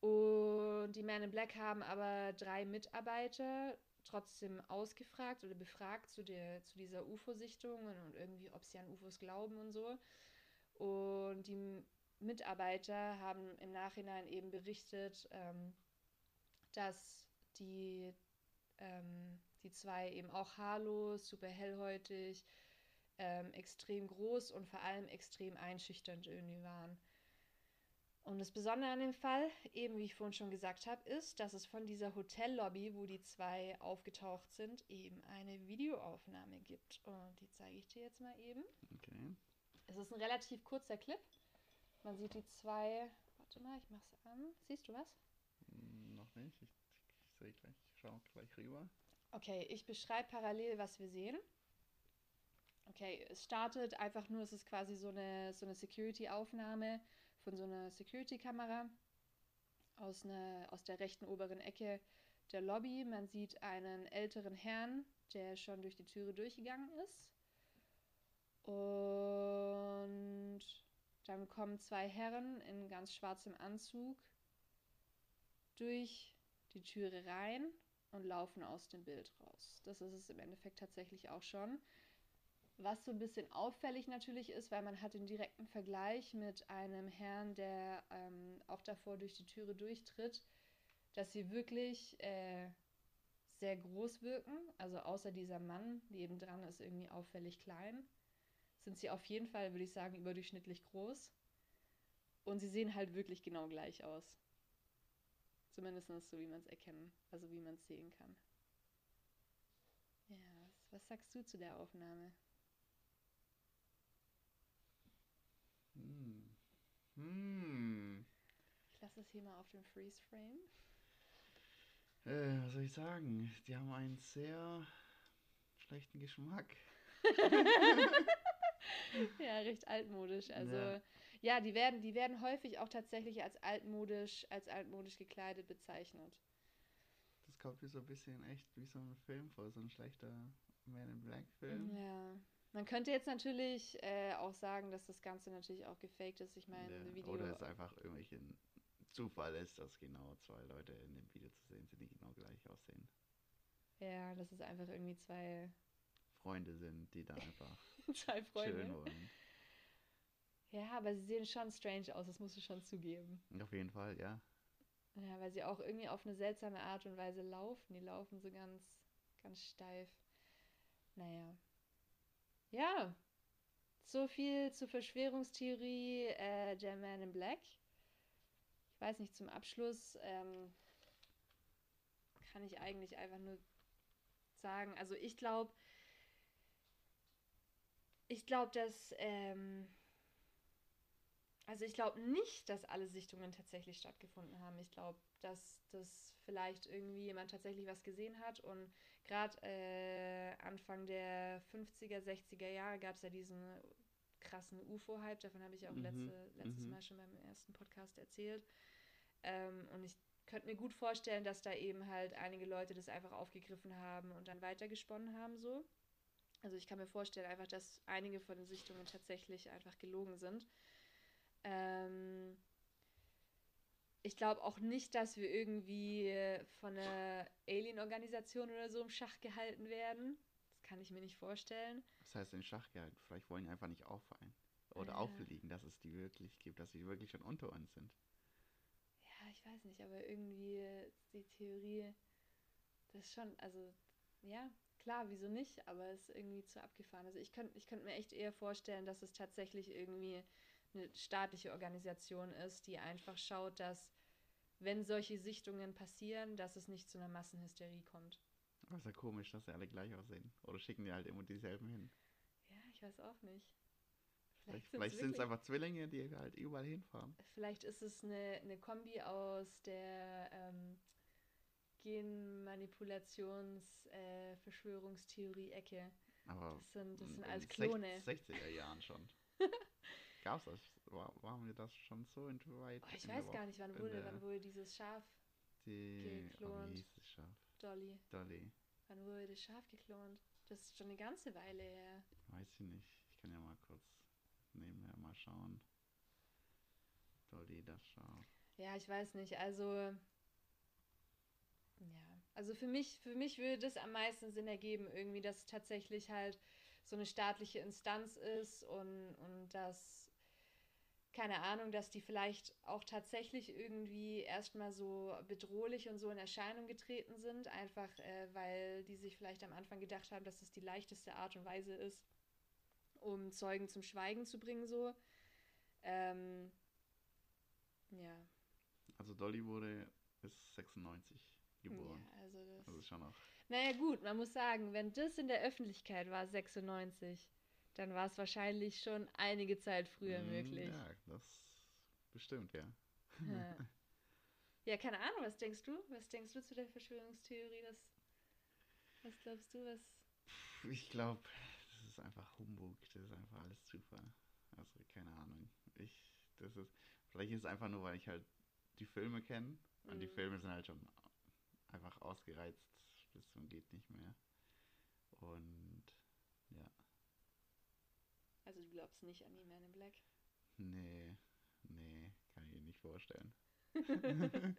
Und die Men in Black haben aber drei Mitarbeiter trotzdem ausgefragt oder befragt zu, der, zu dieser UFO-Sichtung und irgendwie, ob sie an UFOs glauben und so. Und die Mitarbeiter haben im Nachhinein eben berichtet, ähm, dass die, ähm, die zwei eben auch haarlos, super hellhäutig, ähm, extrem groß und vor allem extrem einschüchternd irgendwie waren. Und das Besondere an dem Fall, eben wie ich vorhin schon gesagt habe, ist, dass es von dieser Hotellobby, wo die zwei aufgetaucht sind, eben eine Videoaufnahme gibt. Und die zeige ich dir jetzt mal eben. Okay. Es ist ein relativ kurzer Clip. Man sieht die zwei. Warte mal, ich mach's an. Siehst du was? Hm, noch nicht. Ich, ich sehe gleich. Ich schaue gleich rüber. Okay, ich beschreibe parallel, was wir sehen. Okay, es startet einfach nur, es ist quasi so eine, so eine Security-Aufnahme von so einer Security-Kamera aus, aus der rechten oberen Ecke der Lobby. Man sieht einen älteren Herrn, der schon durch die Türe durchgegangen ist. Und dann kommen zwei Herren in ganz schwarzem Anzug durch die Türe rein und laufen aus dem Bild raus. Das ist es im Endeffekt tatsächlich auch schon. Was so ein bisschen auffällig natürlich ist, weil man hat den direkten Vergleich mit einem Herrn, der ähm, auch davor durch die Türe durchtritt, dass sie wirklich äh, sehr groß wirken. Also außer dieser Mann nebendran ist irgendwie auffällig klein, sind sie auf jeden Fall, würde ich sagen, überdurchschnittlich groß. Und sie sehen halt wirklich genau gleich aus. Zumindest so, wie man es erkennen, also wie man es sehen kann. Ja, was sagst du zu der Aufnahme? Hm. Hm. Ich lasse es hier mal auf dem Freeze Frame. Äh, was soll ich sagen? Die haben einen sehr schlechten Geschmack. ja, recht altmodisch. Also Ja. ja, die werden, die werden häufig auch tatsächlich als altmodisch, als altmodisch gekleidet bezeichnet. Das kommt mir so ein bisschen echt wie so ein Film vor, so ein schlechter Man in Black Film. Ja. Man könnte jetzt natürlich äh, auch sagen, dass das Ganze natürlich auch gefaked ist. Ich meine, Ja, Video. Oder es einfach irgendwelchen Zufall ist, dass genau zwei Leute in dem Video zu sehen sind, die genau gleich aussehen. Ja, das ist einfach irgendwie zwei, Freunde sind, die da einfach zwei Freunde. chillen wollen. Ja, aber sie sehen schon strange aus, das musst du schon zugeben. Auf jeden Fall, ja. Ja, weil sie auch irgendwie auf eine seltsame Art und Weise laufen. Die laufen so ganz, ganz steif. Naja. Ja. So viel zur Verschwörungstheorie äh, der Man in Black. Ich weiß nicht, zum Abschluss ähm, kann ich eigentlich einfach nur sagen, also ich glaube, ich glaube, dass, ähm, also ich glaube nicht, dass alle Sichtungen tatsächlich stattgefunden haben. Ich glaube, dass das vielleicht irgendwie jemand tatsächlich was gesehen hat und gerade äh, Anfang der 50er, 60er Jahre gab es ja diesen krassen UFO-Hype, davon habe ich auch Mhm, letzte, letztes mhm. Mal schon beim ersten Podcast erzählt. Ähm, und ich könnte mir gut vorstellen, dass da eben halt einige Leute das einfach aufgegriffen haben und dann weitergesponnen haben so. Also ich kann mir vorstellen einfach, dass einige von den Sichtungen tatsächlich einfach gelogen sind. Ähm, ich glaube auch nicht, dass wir irgendwie von einer Alien-Organisation oder so im Schach gehalten werden. Das kann ich mir nicht vorstellen. Das heißt, in Schach gehalten. Vielleicht wollen die einfach nicht auffallen. Oder Ja. auffliegen, dass es die wirklich gibt, dass sie wirklich schon unter uns sind. Ja, ich weiß nicht, aber irgendwie die Theorie, das ist schon, also ja, klar, wieso nicht, aber es ist irgendwie zu abgefahren. Also ich könnte ich könnt mir echt eher vorstellen, dass es tatsächlich irgendwie eine staatliche Organisation ist, die einfach schaut, dass wenn solche Sichtungen passieren, dass es nicht zu einer Massenhysterie kommt. Aber ist ja komisch, dass sie alle gleich aussehen. Oder schicken die halt immer dieselben hin. Ja, ich weiß auch nicht. Vielleicht, vielleicht sind es einfach Zwillinge, die halt überall hinfahren. Vielleicht ist es eine, eine Kombi aus der ähm, Genmanipulations-Verschwörungstheorie-Ecke. Aber Das sind, das in sind alles Klone. 60er Jahren schon. Gab's das? War, waren wir das schon so weit? Oh, ich weiß gar Woche- nicht, wann wurde, wann wurde dieses Schaf, Die, oh, geklont. wie hieß das Schaf? Dolly, Dolly. wann wurde das Schaf geklont? Das ist schon eine ganze Weile her. Weiß ich nicht. Ich kann ja mal kurz nebenher mal schauen. Dolly, das Schaf. Ja, ich weiß nicht, also ja, also für mich, für mich würde das am meisten Sinn ergeben, irgendwie, dass es tatsächlich halt so eine staatliche Instanz ist und, und dass, keine Ahnung, dass die vielleicht auch tatsächlich irgendwie erstmal so bedrohlich und so in Erscheinung getreten sind, einfach äh, weil die sich vielleicht am Anfang gedacht haben, dass es die leichteste Art und Weise ist, um Zeugen zum Schweigen zu bringen, so. Ähm, ja. Also Dolly wurde ist 96 geboren. Ja, also das. Das ist schon noch. Naja, gut, man muss sagen, wenn das in der Öffentlichkeit war, 96, dann war es wahrscheinlich schon einige Zeit früher Mm, möglich. Ja, das bestimmt, ja. Ja. ja, keine Ahnung, was denkst du? Was denkst du zu der Verschwörungstheorie? Was, was glaubst du, was. Ich glaube, das ist einfach Humbug. Das ist einfach alles Zufall. Also keine Ahnung. Ich, das ist, vielleicht ist es einfach nur, weil ich halt die Filme kenne und die Mhm. Filme sind halt schon einfach ausgereizt bis zum geht nicht mehr. Und Also, du glaubst nicht an die Man in Black? nee, nee, kann ich mir nicht vorstellen.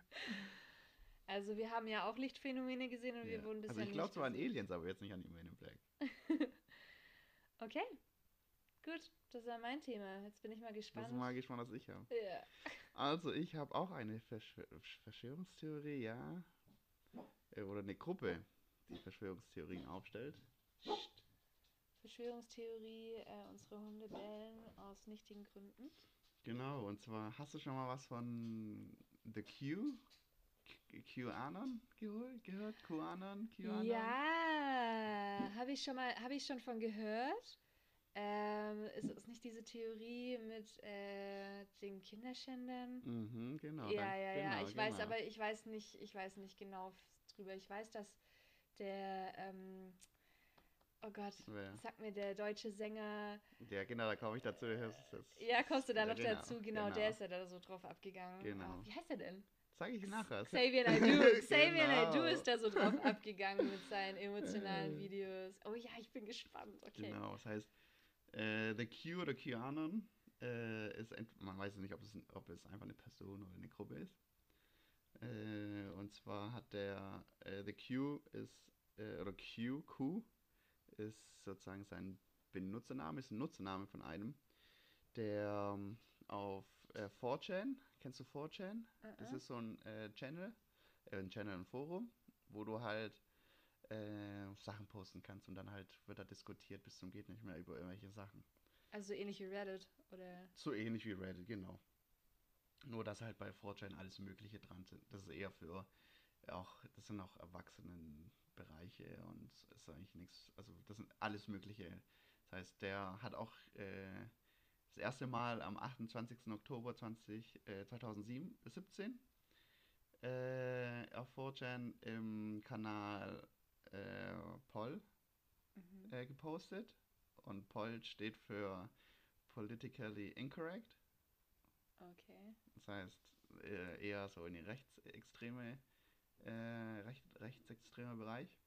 Also, wir haben ja auch Lichtphänomene gesehen und wir Ja. wurden bisher Also ich glaube zwar an. Aliens, aber jetzt nicht an die Men in Black. Okay, gut, das war mein Thema. Jetzt bin ich mal Das gespannt. ist mal gespannt, was ich habe. ja. Also, ich habe auch eine Verschw Verschwörungstheorie, ja. Äh, Oder eine Gruppe, die Verschwörungstheorien aufstellt. Verschwörungstheorie, äh, unsere Hunde bellen aus nichtigen Gründen. Genau, und zwar, hast du schon mal was von The Q? QAnon geholt, gehört? QAnon? QAnon? Ja, habe ich schon mal, habe ich schon von gehört. Ähm, ist es nicht diese Theorie mit äh, den Kinderschändern? Mhm, genau. ja, ja, genau, ja. Ich weiß, genau. aber ich weiß nicht, ich weiß nicht genau drüber. Ich weiß, dass der, ähm, oh Gott, Wer? sag mir der deutsche Sänger, Ja, genau, da komme ich dazu. Ja, kommst du da Ja, noch genau, dazu? Genau, genau. der ist ja da so drauf abgegangen. Genau. Oh, wie heißt er denn? sag ich nachher. Xavier Naidoo. Xavier Genau. Naidoo ist da so drauf abgegangen mit seinen emotionalen Videos. Oh ja, ich bin gespannt. Okay. Genau, das heißt, äh, The Q oder QAnon äh, ist, ent- man weiß nicht, ob es, ob es einfach eine Person oder eine Gruppe ist. Äh, und zwar hat der, äh, The Q ist, äh, oder Q, Q, ist sozusagen sein Benutzername, ist ein Nutzername von einem, der ähm, auf äh, 4chan, kennst du 4chan? Das Uh-uh. ist so ein äh, Channel, äh, ein Channel, ein Forum, wo du halt äh, Sachen posten kannst und dann halt wird da diskutiert bis zum geht nicht mehr über irgendwelche Sachen. Also ähnlich wie Reddit oder. So ähnlich wie Reddit, genau. Nur, dass halt bei 4chan alles Mögliche dran sind. Das ist eher für auch, das sind auch Erwachsenenbereiche und ist eigentlich nichts, also das sind alles Mögliche. Das heißt, der hat auch äh, das erste Mal am 28. Oktober 20, äh, 2007, 17 äh, auf 4chan im Kanal äh, Poll Mhm. äh, gepostet. Und Poll steht für Politically Incorrect. Okay. Das heißt, äh, eher so in die rechtsextreme, äh, recht, rechtsextremer Bereich.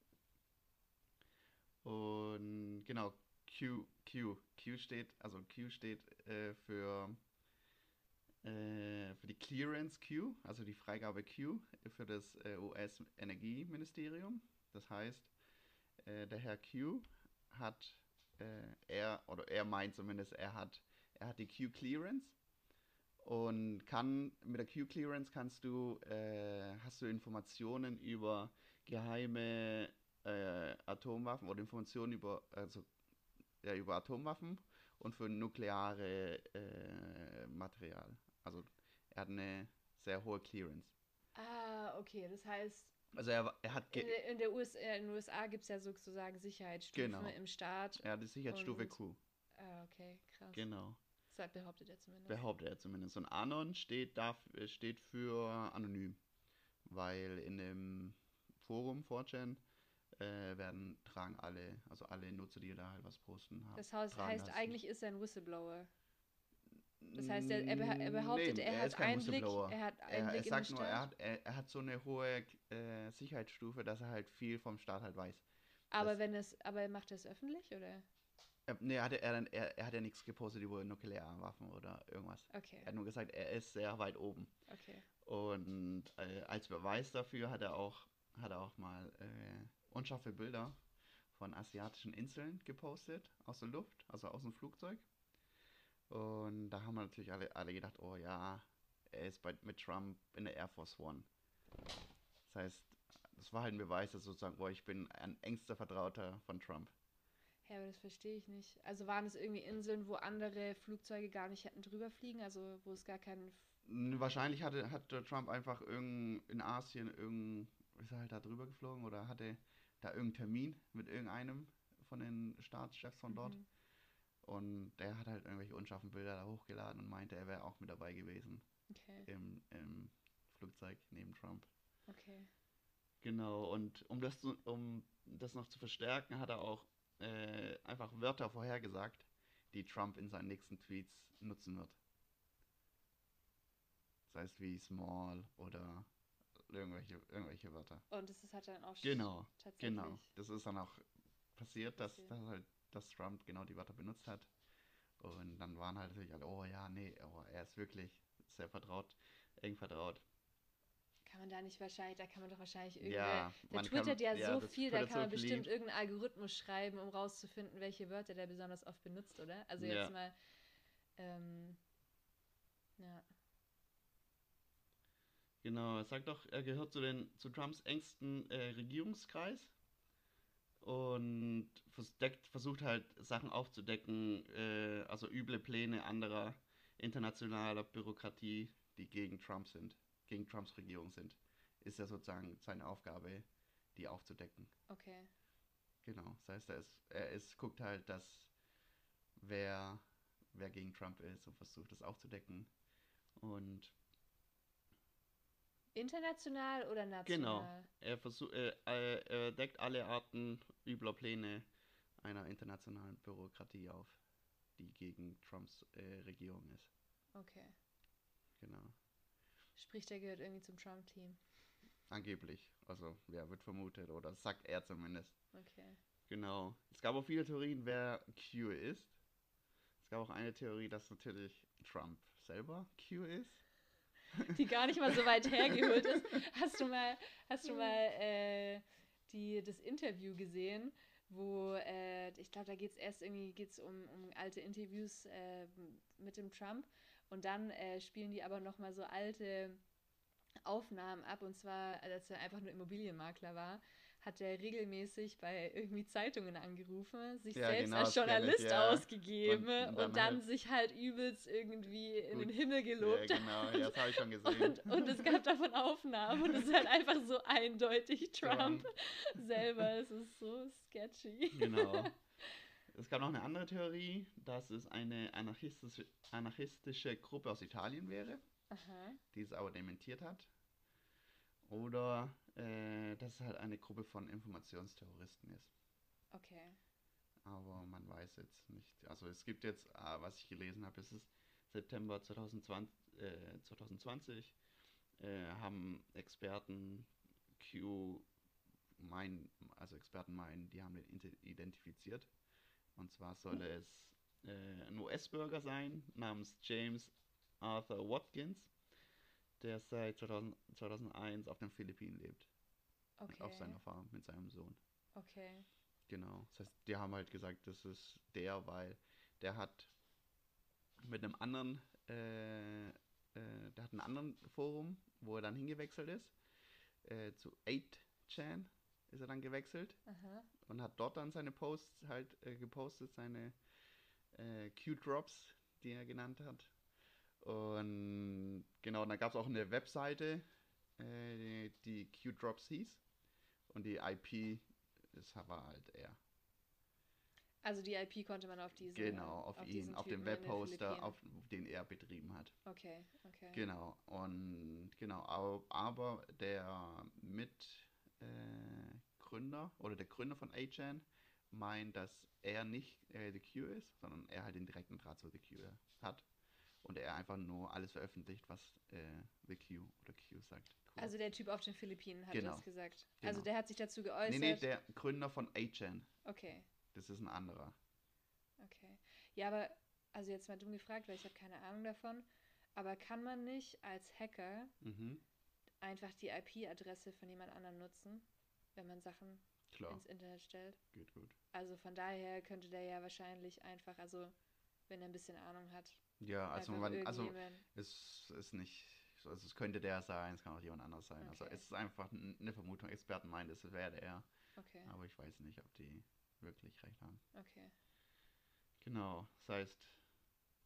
Und genau, Q, Q, Q steht, also Q steht äh, für, äh, für die Clearance Q, also die Freigabe Q für das äh, US-Energieministerium. Das heißt, äh, der Herr Q hat, äh, er, oder er meint zumindest, er hat, er hat die Q-Clearance und kann mit der Q-Clearance kannst du äh, hast du Informationen über geheime äh, Atomwaffen oder Informationen über also ja, über Atomwaffen und für nukleare äh, Material. Also er hat eine sehr hohe Clearance. Ah, okay. Das heißt, Also er, er hat in in der US, äh, in den USA gibt es ja sozusagen Sicherheitsstufen Genau. im Staat. er hat die Sicherheitsstufe und- Q. Ah, okay, krass. Genau. Das behauptet er zumindest. Behauptet er zumindest. Und Anon steht, dafür, steht für anonym. Weil in dem Forum 4chan äh, werden, tragen alle, also alle Nutzer, die da halt was posten haben. das heißt, heißt eigentlich ist er ein Whistleblower. Das heißt, er, er, beha- behauptet, Nee, er, er hat Einblick, er hat Einblick er sagt nur, er hat, er, er hat so eine hohe äh, Sicherheitsstufe, dass er halt viel vom Staat halt weiß. aber das- wenn es, aber macht er es öffentlich oder? Er, nee, er hat, er, dann- er, er hat ja nichts gepostet über Nuklearwaffen oder irgendwas. Okay, Er hat nur gesagt, er ist sehr weit oben. okay. Und äh, als Beweis dafür hat er auch, hat er auch mal äh, unscharfe Bilder von asiatischen Inseln gepostet, aus der Luft, also aus dem Flugzeug. Und da haben wir natürlich alle, alle gedacht, oh ja, er ist bei, mit Trump in der Air Force One. Das heißt, das war halt ein Beweis, dass sozusagen, oh, ich bin ein engster Vertrauter von Trump. Ja, aber das verstehe ich nicht. Also waren es irgendwie Inseln, wo andere Flugzeuge gar nicht hätten drüber fliegen, also wo es gar keinen. Wahrscheinlich hatte, hat Trump einfach irgend, in Asien irgend, ist er halt da drüber geflogen oder hatte da irgendeinen Termin mit irgendeinem von den Staatschefs von dort. Mhm. Und der hat halt irgendwelche unscharfen Bilder da hochgeladen und meinte, er wäre auch mit dabei gewesen Okay, im, im Flugzeug neben Trump. okay. Genau, und um das, zu, um das noch zu verstärken, hat er auch äh, einfach Wörter vorhergesagt, die Trump in seinen nächsten Tweets nutzen wird. Das heißt wie small oder irgendwelche, irgendwelche Wörter. Und das ist, hat dann auch sch- Genau, tatsächlich. Genau, das ist dann auch passiert, dass, Passiert. dass, halt, dass Trump genau die Wörter benutzt hat. Und dann waren halt natürlich alle, oh ja, nee, oh, er ist wirklich sehr vertraut, eng vertraut. Kann man da nicht wahrscheinlich, da kann man doch wahrscheinlich irgendwie. Ja, der twittert kann- ja, ja, so das viel, da kann man so bestimmt irgendeinen Algorithmus schreiben, um rauszufinden, welche Wörter der besonders oft benutzt, oder? Also Ja. jetzt mal. Ähm, ja. Genau, er sagt doch, er gehört zu, den, zu Trumps engsten äh, Regierungskreis und verdeckt, versucht halt Sachen aufzudecken, äh, also üble Pläne anderer internationaler Bürokratie, die gegen Trump sind, gegen Trumps Regierung sind. Ist ja sozusagen seine Aufgabe, die aufzudecken. Okay. Genau, das heißt, er, ist, er ist, guckt halt, dass wer, wer gegen Trump ist und versucht das aufzudecken. Und International oder national? Genau. Er, versuch, äh, äh, er deckt alle Arten übler Pläne einer internationalen Bürokratie auf, die gegen Trumps äh, Regierung ist. Okay. Genau. Sprich, der gehört irgendwie zum Trump-Team. Angeblich. Also, wer wird vermutet, oder sagt er zumindest. Okay. Genau. Es gab auch viele Theorien, wer Q ist. Es gab auch eine Theorie, dass natürlich Trump selber Q ist. Die gar nicht mal so weit hergeholt ist. Hast du mal, hast du mal äh, die, das Interview gesehen, wo äh, ich glaube, da geht es erst irgendwie geht's um, um alte Interviews äh, mit dem Trump und dann äh, spielen die aber noch mal so alte Aufnahmen ab und zwar, als er einfach nur Immobilienmakler war, hat er regelmäßig bei irgendwie Zeitungen angerufen, sich Ja, selbst genau, als ich, Journalist ja. ausgegeben Und- und, und dann dann halt- sich halt übelst irgendwie in Gut. den Himmel Ja, gelobt. genau, ja, das habe ich schon gesehen. Und, und es gab davon Aufnahmen und es ist halt einfach so eindeutig Trump selber. Es ist so sketchy. Genau. Es gab noch eine andere Theorie, dass es eine anarchistische, anarchistische Gruppe aus Italien wäre, Aha. die es aber dementiert hat. Oder äh, dass es halt eine Gruppe von Informationsterroristen ist. Okay. Aber man weiß jetzt nicht. Also es gibt jetzt, ah, was ich gelesen habe, es ist September 2020, äh, 2020 äh, haben Experten Q meinen, also Experten meinen, die haben den ide- identifiziert. Und zwar soll es äh, ein US-Bürger sein namens James Arthur Watkins, der seit 2000, 2001 auf den Philippinen lebt. Okay. Auf seiner Farm mit seinem Sohn. Okay. Genau. Das heißt, die haben halt gesagt, das ist der, weil der hat mit einem anderen, äh, äh, der hat einen anderen Forum, wo er dann hingewechselt ist. Äh, zu 8chan ist er dann gewechselt Aha. und hat dort dann seine Posts halt äh, gepostet, seine äh, Q-Drops, die er genannt hat. Und genau, dann gab es auch eine Webseite, äh, die, die Q-Drops hieß. Und die IP, das war halt er. Also die IP konnte man auf diesen Genau, auf, ihn, diesen auf dem Webhoster, auf den er betrieben hat. Okay, okay. Genau, und genau, aber, der Mitgründer äh, Gründer, oder der Gründer von A-Chan meint, dass er nicht äh, The Q ist, sondern er halt den direkten Draht zu The Q hat. Und er einfach nur alles veröffentlicht, was äh, The Q oder Q sagt. Cool. Also der Typ auf den Philippinen hat Genau. das gesagt. Genau. Also der hat sich dazu geäußert. nee, nee, der Gründer von A-Chan. okay, Das ist ein anderer. okay. Ja, aber also jetzt mal dumm gefragt, weil ich habe keine Ahnung davon. Aber kann man nicht als Hacker Mhm, einfach die IP-Adresse von jemand anderem nutzen, wenn man Sachen klar, ins Internet stellt? geht gut. Also von daher könnte der ja wahrscheinlich einfach, also wenn er ein bisschen Ahnung hat, Ja, also, man, also es ist nicht, also es könnte der sein, es kann auch jemand anderes sein. Also Okay. es ist einfach eine Vermutung. Experten meinen, es wäre er, okay, aber ich weiß nicht, ob die wirklich recht haben. okay. Genau, das heißt,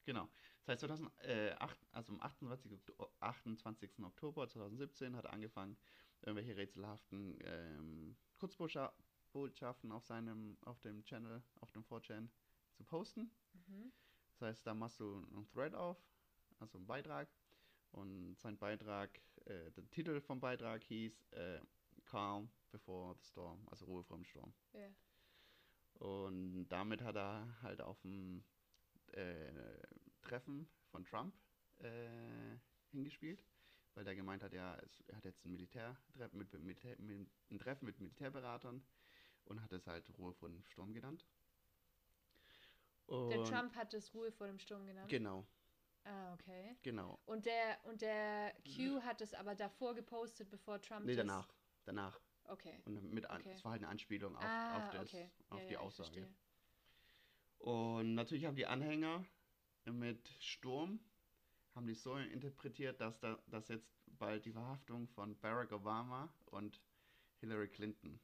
genau, das heißt 2008, also am 28. Okto- 28. Oktober 2017 hat er angefangen, irgendwelche rätselhaften ähm, Kurzbotschaften auf seinem, auf dem Channel, auf dem 4chan zu posten. Mhm. Das heißt, da machst du einen Thread auf, also einen Beitrag. Und sein Beitrag, äh, der Titel vom Beitrag hieß äh, Calm Before the Storm, also Ruhe vor dem Sturm. Ja. Und damit hat er halt auf dem äh, Treffen von Trump äh, hingespielt, weil der gemeint hat, ja, es, er hat jetzt ein Militärtreffen mit, Militär, mit, ein Treffen mit Militärberatern und hat es halt Ruhe vor dem Sturm genannt. Der Und- Trump hat das Ruhe vor dem Sturm genannt. Genau, ah, okay. genau. Und der und der Q hat es aber davor gepostet, bevor Trump Nee, danach. Danach. Okay. Und mit an, Okay. es war halt eine Anspielung auf, ah, auf, das, okay. auf Ja, die ja, Aussage. Und natürlich haben die Anhänger mit Sturm, haben die so interpretiert, dass, da, dass jetzt bald die Verhaftung von Barack Obama und Hillary Clinton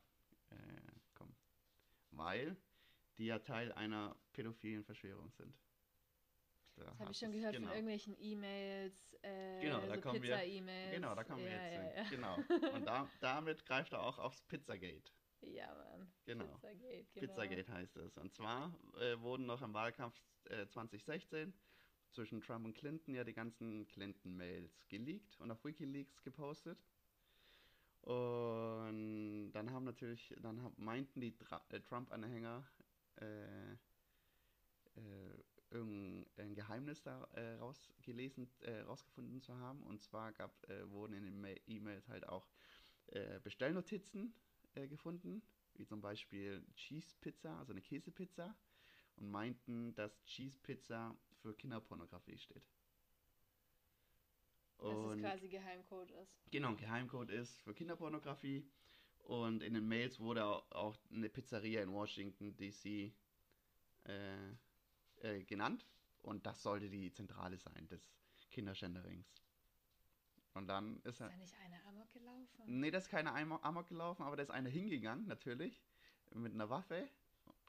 äh, kommt. Weil die ja Teil einer pädophilen Verschwörung sind. Da Das habe ich schon gehört genau. von irgendwelchen E-Mails, äh, Genau, da so kommen wir- Pizza-E-Mails. Genau, da kommen wir ja, jetzt ja, hin. Ja. Genau. Und da, damit greift er auch aufs Pizzagate. Ja, Mann. Genau. Pizzagate, genau. Pizzagate heißt es. Und zwar äh, wurden noch im Wahlkampf äh, 2016 zwischen Trump und Clinton ja die ganzen Clinton-Mails geleakt und auf Wikileaks gepostet. Und dann haben natürlich, dann haben, meinten die äh, Trump-Anhänger, äh, äh, irgendein Geheimnis da äh, rausgelesen, äh, rausgefunden zu haben. Und zwar gab, äh, wurden in den E-Mails halt auch äh, Bestellnotizen äh, gefunden, wie zum Beispiel Cheese Pizza, also eine Käsepizza, und meinten, dass Cheese Pizza für Kinderpornografie steht. Dass es quasi Geheimcode ist. Genau, Geheimcode ist für Kinderpornografie. Und in den Mails wurde auch eine Pizzeria in Washington, D.C. Äh, äh, genannt. Und das sollte die Zentrale sein des Kinderschänderings. Und dann ist, Ist er. da nicht einer Amok gelaufen? Nee, da ist keiner Amo- Amok gelaufen, aber da ist einer hingegangen, natürlich, mit einer Waffe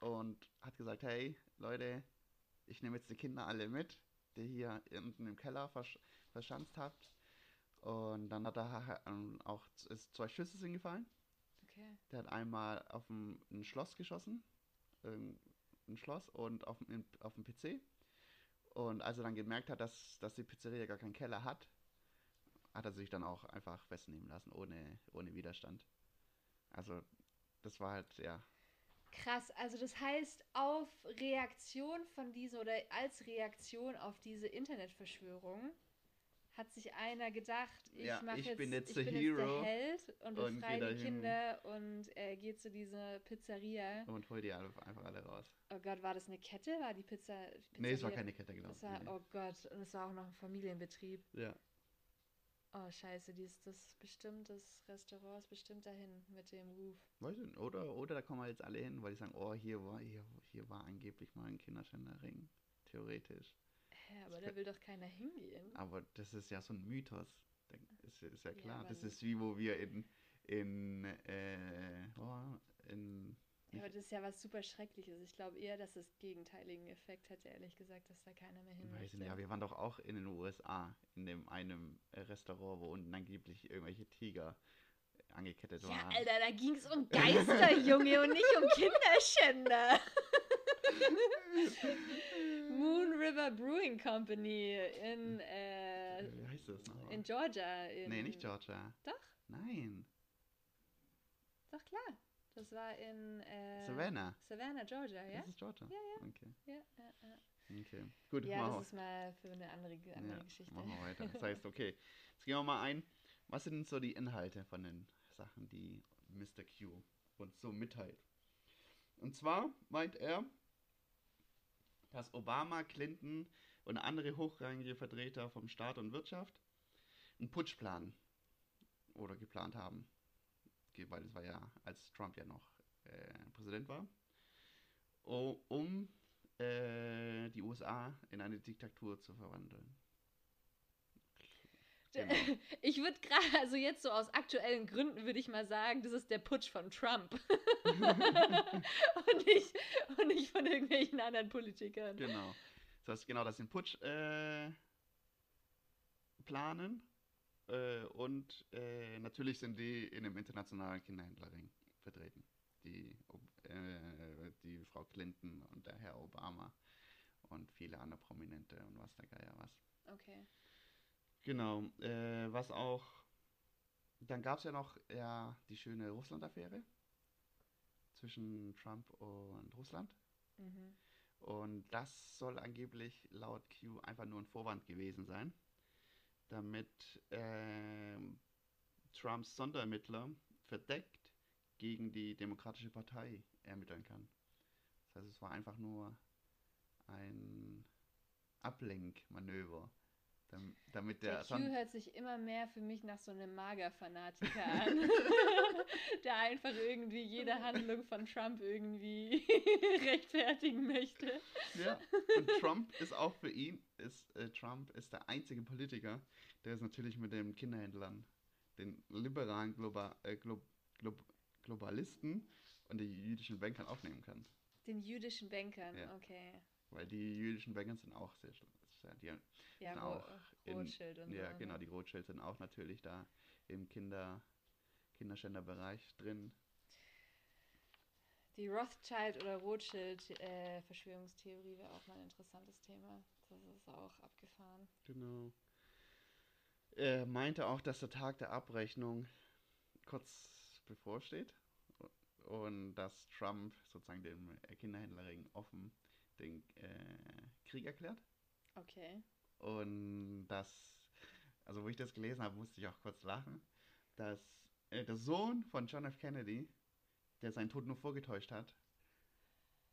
und hat gesagt, hey, Leute, ich nehme jetzt die Kinder alle mit, die hier unten im Keller versch verschanzt habt. Und dann hat er ähm, auch ist zwei Schüsse sind gefallen. Okay. Der hat einmal auf ein, ein Schloss geschossen, ein Schloss und auf, den- auf den PC. Und als er dann gemerkt hat, dass, dass die Pizzeria gar keinen Keller hat, hat er sich dann auch einfach festnehmen lassen, ohne, ohne Widerstand. Also, das war halt, ja. Krass, also das heißt, auf Reaktion von dieser oder als Reaktion auf diese Internetverschwörung hat sich einer gedacht, ich Ja, mache jetzt, bin jetzt ich bin Hero jetzt der Held und befreie die. Kinder und äh, gehe zu dieser Pizzeria. Und hol die einfach alle raus. Oh Gott, war das eine Kette? War die Pizza? Nee, es war Pizzeria- keine Kette, ich. war, oh Gott, und es war auch noch ein Familienbetrieb. Ja. Oh scheiße, die ist das bestimmt, das Restaurant ist bestimmt dahin mit dem Ruf. Oder, oder da kommen wir jetzt alle hin, weil die sagen, oh, hier war, hier, hier war angeblich mal ein Kinderschänderring. Theoretisch. Hä, aber da will doch keiner hingehen. Aber das ist ja so ein Mythos. Ist, ist ja Ja, klar. das man- ist wie wo wir in, in, äh, oh, in Ja, aber das ist ja was super Schreckliches. Ich glaube eher, dass es gegenteiligen Effekt hätte, ehrlich gesagt, dass da keiner mehr hin Weiß nicht, ja, wir waren doch auch in den USA, in dem einem äh, Restaurant, wo unten angeblich irgendwelche Tiger angekettet Ja, waren. Alter, da ging es um Geister, Junge, und nicht um Kinderschänder. Moon River Brewing Company in, äh, Wie heißt das noch? in Georgia. In, nee, nicht Georgia. Doch? Nein, Doch, klar. Das war in äh, Savannah. Savannah, Georgia, ja? Das ist Georgia. Ja, ja. Okay, Ja, ja, ja. okay. Gut, ja das wir- ist mal für eine andere, andere ja, Geschichte. Machen wir weiter. Das heißt, okay, jetzt gehen wir mal ein. Was sind so die Inhalte von den Sachen, die Mr. Q uns so mitteilt? Und zwar meint er, dass Obama, Clinton und andere hochrangige Vertreter vom Staat und Wirtschaft einen Putsch planen oder geplant haben. Weil das war ja, als Trump ja noch äh, Präsident war, um äh, die USA in eine Diktatur zu verwandeln. Genau. Ich würde gerade, also jetzt so aus aktuellen Gründen würde ich mal sagen, das ist der Putsch von Trump. und, nicht, und nicht von irgendwelchen anderen Politikern. Genau. Das heißt, genau, dass sie den Putsch äh, planen. Äh, und äh, natürlich sind die in einem internationalen Kinderhändlerring vertreten. Die, äh, die Frau Clinton und der Herr Obama und viele andere Prominente und was der Geier was. Okay. Genau. Äh, was auch. Dann gab es ja noch ja, die schöne Russland-Affäre zwischen Trump und Russland. Mhm. Und das soll angeblich laut Q einfach nur ein Vorwand gewesen sein, damit ähm, Trumps Sonderermittler verdeckt gegen die Demokratische Partei ermitteln kann. Das heißt, es war einfach nur ein Ablenkmanöver, dam- damit der, Der Q Son hört sich immer mehr für mich nach so einem Mager-Fanatiker an, der einfach irgendwie jede Handlung von Trump irgendwie rechtfertigen möchte. Ja, und Trump ist auch für ihn, ist, äh, Trump ist der einzige Politiker, der es natürlich mit den Kinderhändlern, den liberalen Globa, äh, Glo, Glo, Globalisten und den jüdischen Bankern aufnehmen kann. Den jüdischen Bankern, Ja. okay. Weil die jüdischen Banker sind auch sehr, schlimm. Sehr die, Ja, auch in- Rothschild und ja, so. genau, ne? die Rothschild sind auch natürlich da im Kinder, Kinderschänderbereich drin. Die Rothschild- oder Rothschild-Verschwörungstheorie wäre auch mal ein interessantes Thema. Das ist auch abgefahren. Genau. Er meinte auch, dass der Tag der Abrechnung kurz bevorsteht und dass Trump sozusagen dem Kinderhändlerring offen den äh, Krieg erklärt. Okay. Und das, also wo ich das gelesen habe, musste ich auch kurz lachen, dass äh, der Sohn von John F. Kennedy, der seinen Tod nur vorgetäuscht hat,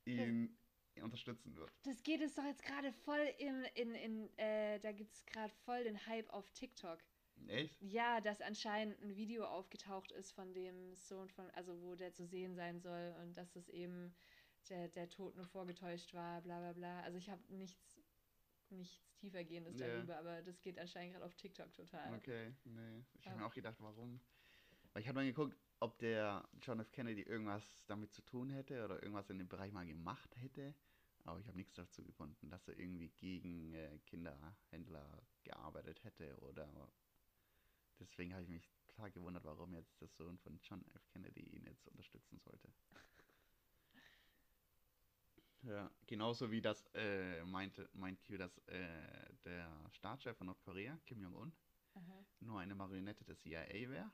ihn unterstützen wird. Das geht es doch jetzt gerade voll in, in, in äh, da gibt es gerade voll den Hype auf TikTok. Echt? Ja, dass anscheinend ein Video aufgetaucht ist von dem Sohn von, also wo der zu sehen sein soll und dass es eben der, der Tod nur vorgetäuscht war, bla bla bla. Also ich habe nichts, nichts tiefergehendes Ja. darüber, aber das geht anscheinend gerade auf TikTok total. Okay, nee. Ich habe mir auch gedacht, warum? Weil ich habe mal geguckt, ob der John F. Kennedy irgendwas damit zu tun hätte oder irgendwas in dem Bereich mal gemacht hätte. Aber ich habe nichts dazu gefunden, dass er irgendwie gegen äh, Kinderhändler gearbeitet hätte oder. Deswegen habe ich mich klar gewundert, warum jetzt der Sohn von John F. Kennedy ihn jetzt unterstützen sollte. Ja, genauso wie das äh, meinte, meint Q, dass äh, der Staatschef von Nordkorea, Kim Jong-un, Aha. nur eine Marionette der CIA wäre.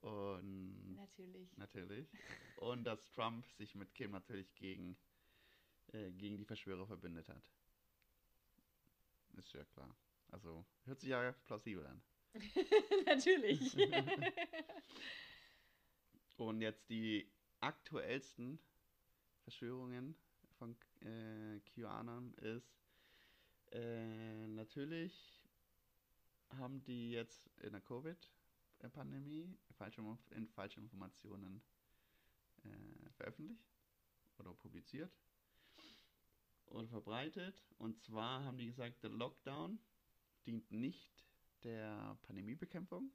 Und Natürlich. natürlich. Und dass Trump sich mit Kim natürlich gegen, äh, gegen die Verschwörer verbündet hat. Ist ja klar. Also hört sich ja plausibel an. Natürlich. Und jetzt die aktuellsten Verschwörungen von äh, QAnon ist, äh, natürlich haben die jetzt in der Covid-Pandemie falsche, in falsche Informationen äh, veröffentlicht oder publiziert und verbreitet. Und zwar haben die gesagt, der Lockdown dient nicht der Pandemiebekämpfung,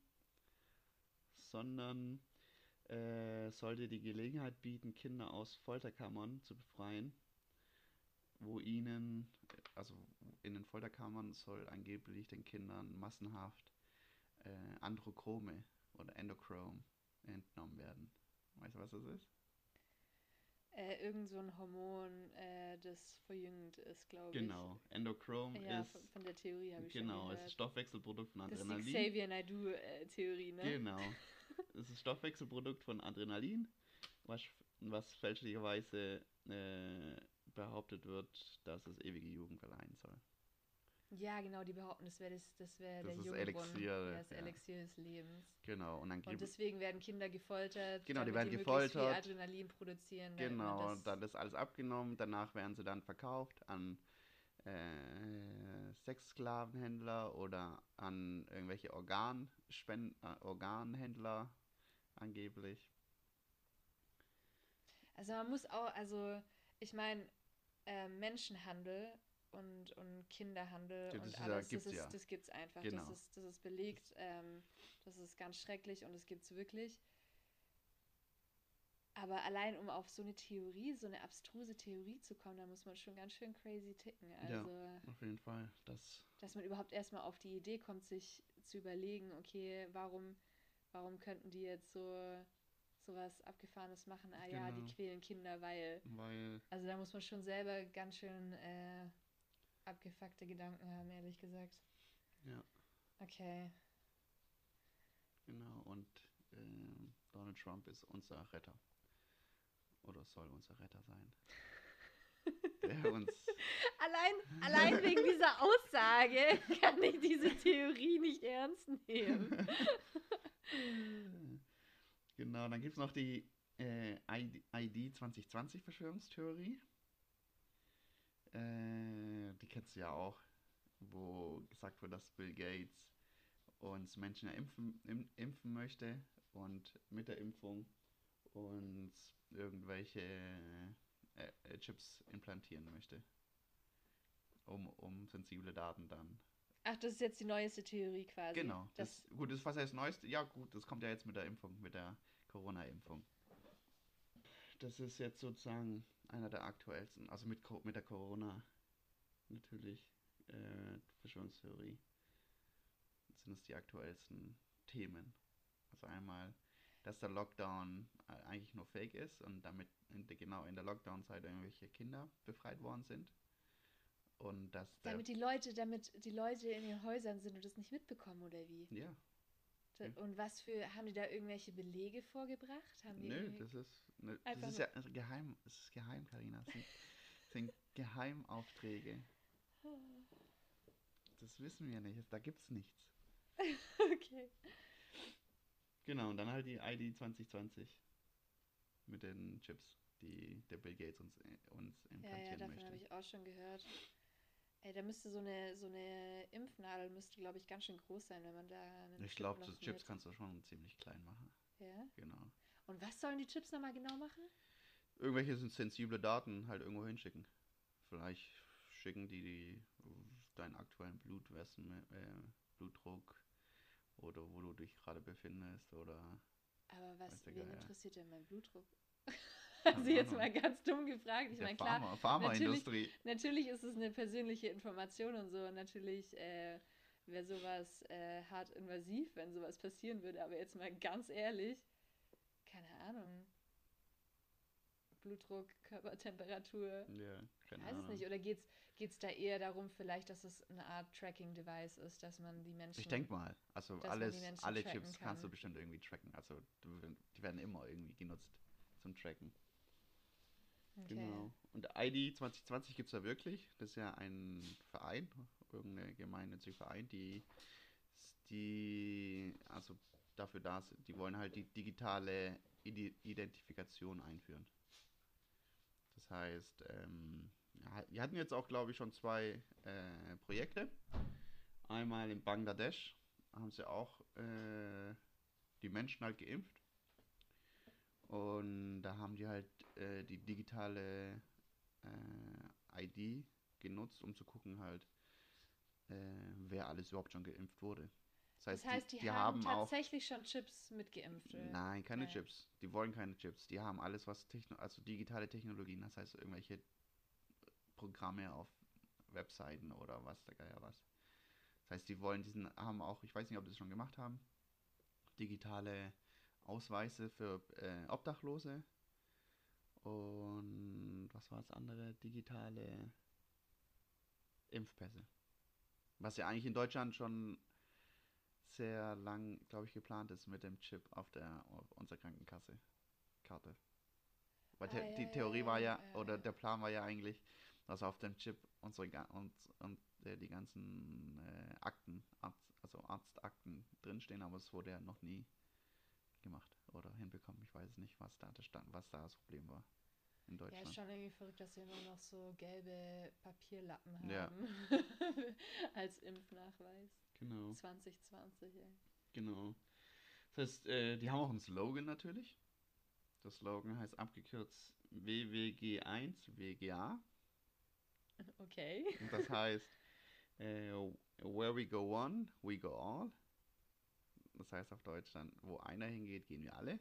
sondern äh, sollte die Gelegenheit bieten, Kinder aus Folterkammern zu befreien, wo ihnen, also in den Folterkammern soll angeblich den Kindern massenhaft äh, Androchrome oder Endochrom entnommen werden. Weißt du, was das ist? äh, irgend so ein Hormon, äh, das verjüngend ist, glaube ich. Genau. Endochrom Ja, ist von, von der Theorie habe ich genau, es ist. Stoffwechselprodukt von das ist die Adrenalin. Xavier Naidoo-Theorie, ne? Genau. Es ist Stoffwechselprodukt von Adrenalin, was, was fälschlicherweise äh, behauptet wird, dass es ewige Jugend verleihen soll. Ja, genau, die behaupten, das wäre das, das wär Das der Jungbrunnen, Elixier, das ja. Elixier des Lebens. Genau, und dann Und deswegen werden Kinder gefoltert, Genau, die werden viel gefoltert. Adrenalin produzieren. genau, das, dann ist alles abgenommen, danach werden sie dann verkauft an äh, Sexsklavenhändler oder an irgendwelche Organspend äh, Organhändler angeblich. Also man muss auch, also ich meine, äh, Menschenhandel und, und Kinderhandel Ja, das und ist ja- alles, gibt's das, ist, ja. das gibt's einfach. Genau. Das, ist, das ist belegt, ähm, das ist ganz schrecklich und das gibt's wirklich. Aber allein um auf so eine Theorie, so eine abstruse Theorie zu kommen, da muss man schon ganz schön crazy ticken. Ja. Also, Auf jeden Fall. Das, dass man überhaupt erstmal auf die Idee kommt, sich zu überlegen, okay, warum, warum könnten die jetzt so sowas Abgefahrenes machen? Ah ja, die Genau. quälen Kinder, weil. weil, Also da muss man schon selber ganz schön äh, abgefuckte Gedanken haben, ehrlich gesagt. ja, Okay. genau. Und ähm, Donald Trump ist unser Retter. Oder soll unser Retter sein. Der uns Allein, allein wegen dieser Aussage kann ich diese Theorie nicht ernst nehmen. Genau, dann gibt es noch die äh, ID, ID 2020 Verschwörungstheorie. Äh, die kennst du ja auch, wo gesagt wird, dass Bill Gates uns Menschen ja impfen, im, impfen möchte und mit der Impfung uns irgendwelche äh, äh, Chips implantieren möchte. Um, um sensible Daten dann Ach, das ist jetzt die neueste Theorie quasi. Genau. Das, Das, gut, das ist was heißt Neueste. Ja, gut, das kommt ja jetzt mit der Impfung, mit der Corona-Impfung. Das ist jetzt sozusagen einer der aktuellsten. Also mit, mit der Corona natürlich äh, Verschwörungstheorie sind es die aktuellsten Themen. Also einmal, dass der Lockdown eigentlich nur Fake ist und damit in genau in der Lockdown-Zeit irgendwelche Kinder befreit worden sind. Und dass damit die Leute, damit die Leute in ihren Häusern sind und das nicht mitbekommen, oder wie? Ja. Da- Und was für, haben die da irgendwelche Belege vorgebracht? Haben die Nö, das ist, ne, das ist ja geheim. Es ist geheim, Karina. Es sind, sind Geheimaufträge. Das wissen wir nicht. Da gibt's nichts. okay. Genau, und dann halt die ID 2020 mit den Chips, die der Bill Gates uns, äh, uns Ja, implantieren ja, davon möchte. habe ich auch schon gehört. Ey, da müsste so eine, so eine Impfnadel müsste, glaube ich, ganz schön groß sein, wenn man da einen Ich glaube, das Chips kannst du schon ziemlich klein machen. Ja. Genau. Und was sollen die Chips nochmal genau machen? Irgendwelche sind sensible Daten halt irgendwo hinschicken. Vielleicht schicken die, die deinen aktuellen Blutwässen, äh, Blutdruck oder wo du dich gerade befindest oder Aber was, wen Geier. interessiert denn mein Blutdruck? Also jetzt mal ganz dumm gefragt. Ich meine, klar, Pharma, Pharmaindustrie. natürlich ist es eine persönliche Information und so. Und natürlich äh, wäre sowas äh, hart invasiv, wenn sowas passieren würde. Aber jetzt mal ganz ehrlich, keine Ahnung. Blutdruck, Körpertemperatur. Ja, keine weiß es Ahnung. nicht. Oder geht es da eher darum, vielleicht, dass es eine Art Tracking-Device ist, dass man die Menschen. Ich denke mal, also alles, alle Chips kann. kannst du bestimmt irgendwie tracken. Also die werden immer irgendwie genutzt zum Tracken. Okay. Genau. Und ID 2020 gibt es ja wirklich. Das ist ja ein Verein, irgendeine gemeinnützige Verein, die, die also dafür da sind. Die wollen halt die digitale Ide Identifikation einführen. Das heißt, ähm, die hatten jetzt auch, glaube ich, schon zwei äh, Projekte. Einmal in Bangladesch haben sie auch äh, die Menschen halt geimpft. Und da haben die halt äh, die digitale äh, ID genutzt, um zu gucken halt, äh, wer alles überhaupt schon geimpft wurde. Das heißt, die, die haben, haben auch tatsächlich schon Chips mitgeimpft. oder? Nein, keine Nein. Chips. Die wollen keine Chips. Die haben alles, was Techno also digitale Technologien, das heißt irgendwelche Programme auf Webseiten oder was der Geier was. Das heißt, die wollen diesen, haben auch, ich weiß nicht, ob sie das schon gemacht haben, digitale Ausweise für äh, Obdachlose und was war das andere? Digitale Impfpässe. Was ja eigentlich in Deutschland schon sehr lang, glaube ich, geplant ist mit dem Chip auf der auf unserer Krankenkasse Karte. Weil Ah, ja, die Theorie ja, war ja, ja, oder der Plan war ja eigentlich, dass auf dem Chip unsere und, und äh, die ganzen äh, Akten, Arzt, also Arztakten drinstehen, aber es wurde ja noch nie gemacht oder hinbekommen. Ich weiß nicht, was da das stand, was da das Problem war in Ja, Deutschland. ist schon irgendwie verrückt, dass wir nur noch so gelbe Papierlappen haben. Ja. Als Impfnachweis. genau. 2020, ey. Genau. Das heißt, äh, die haben auch einen Slogan natürlich. Der Slogan heißt abgekürzt WWG1 WGA. Okay. Und das heißt, äh, where we go one, we go all. Das heißt auf Deutsch dann, wo einer hingeht, gehen wir alle.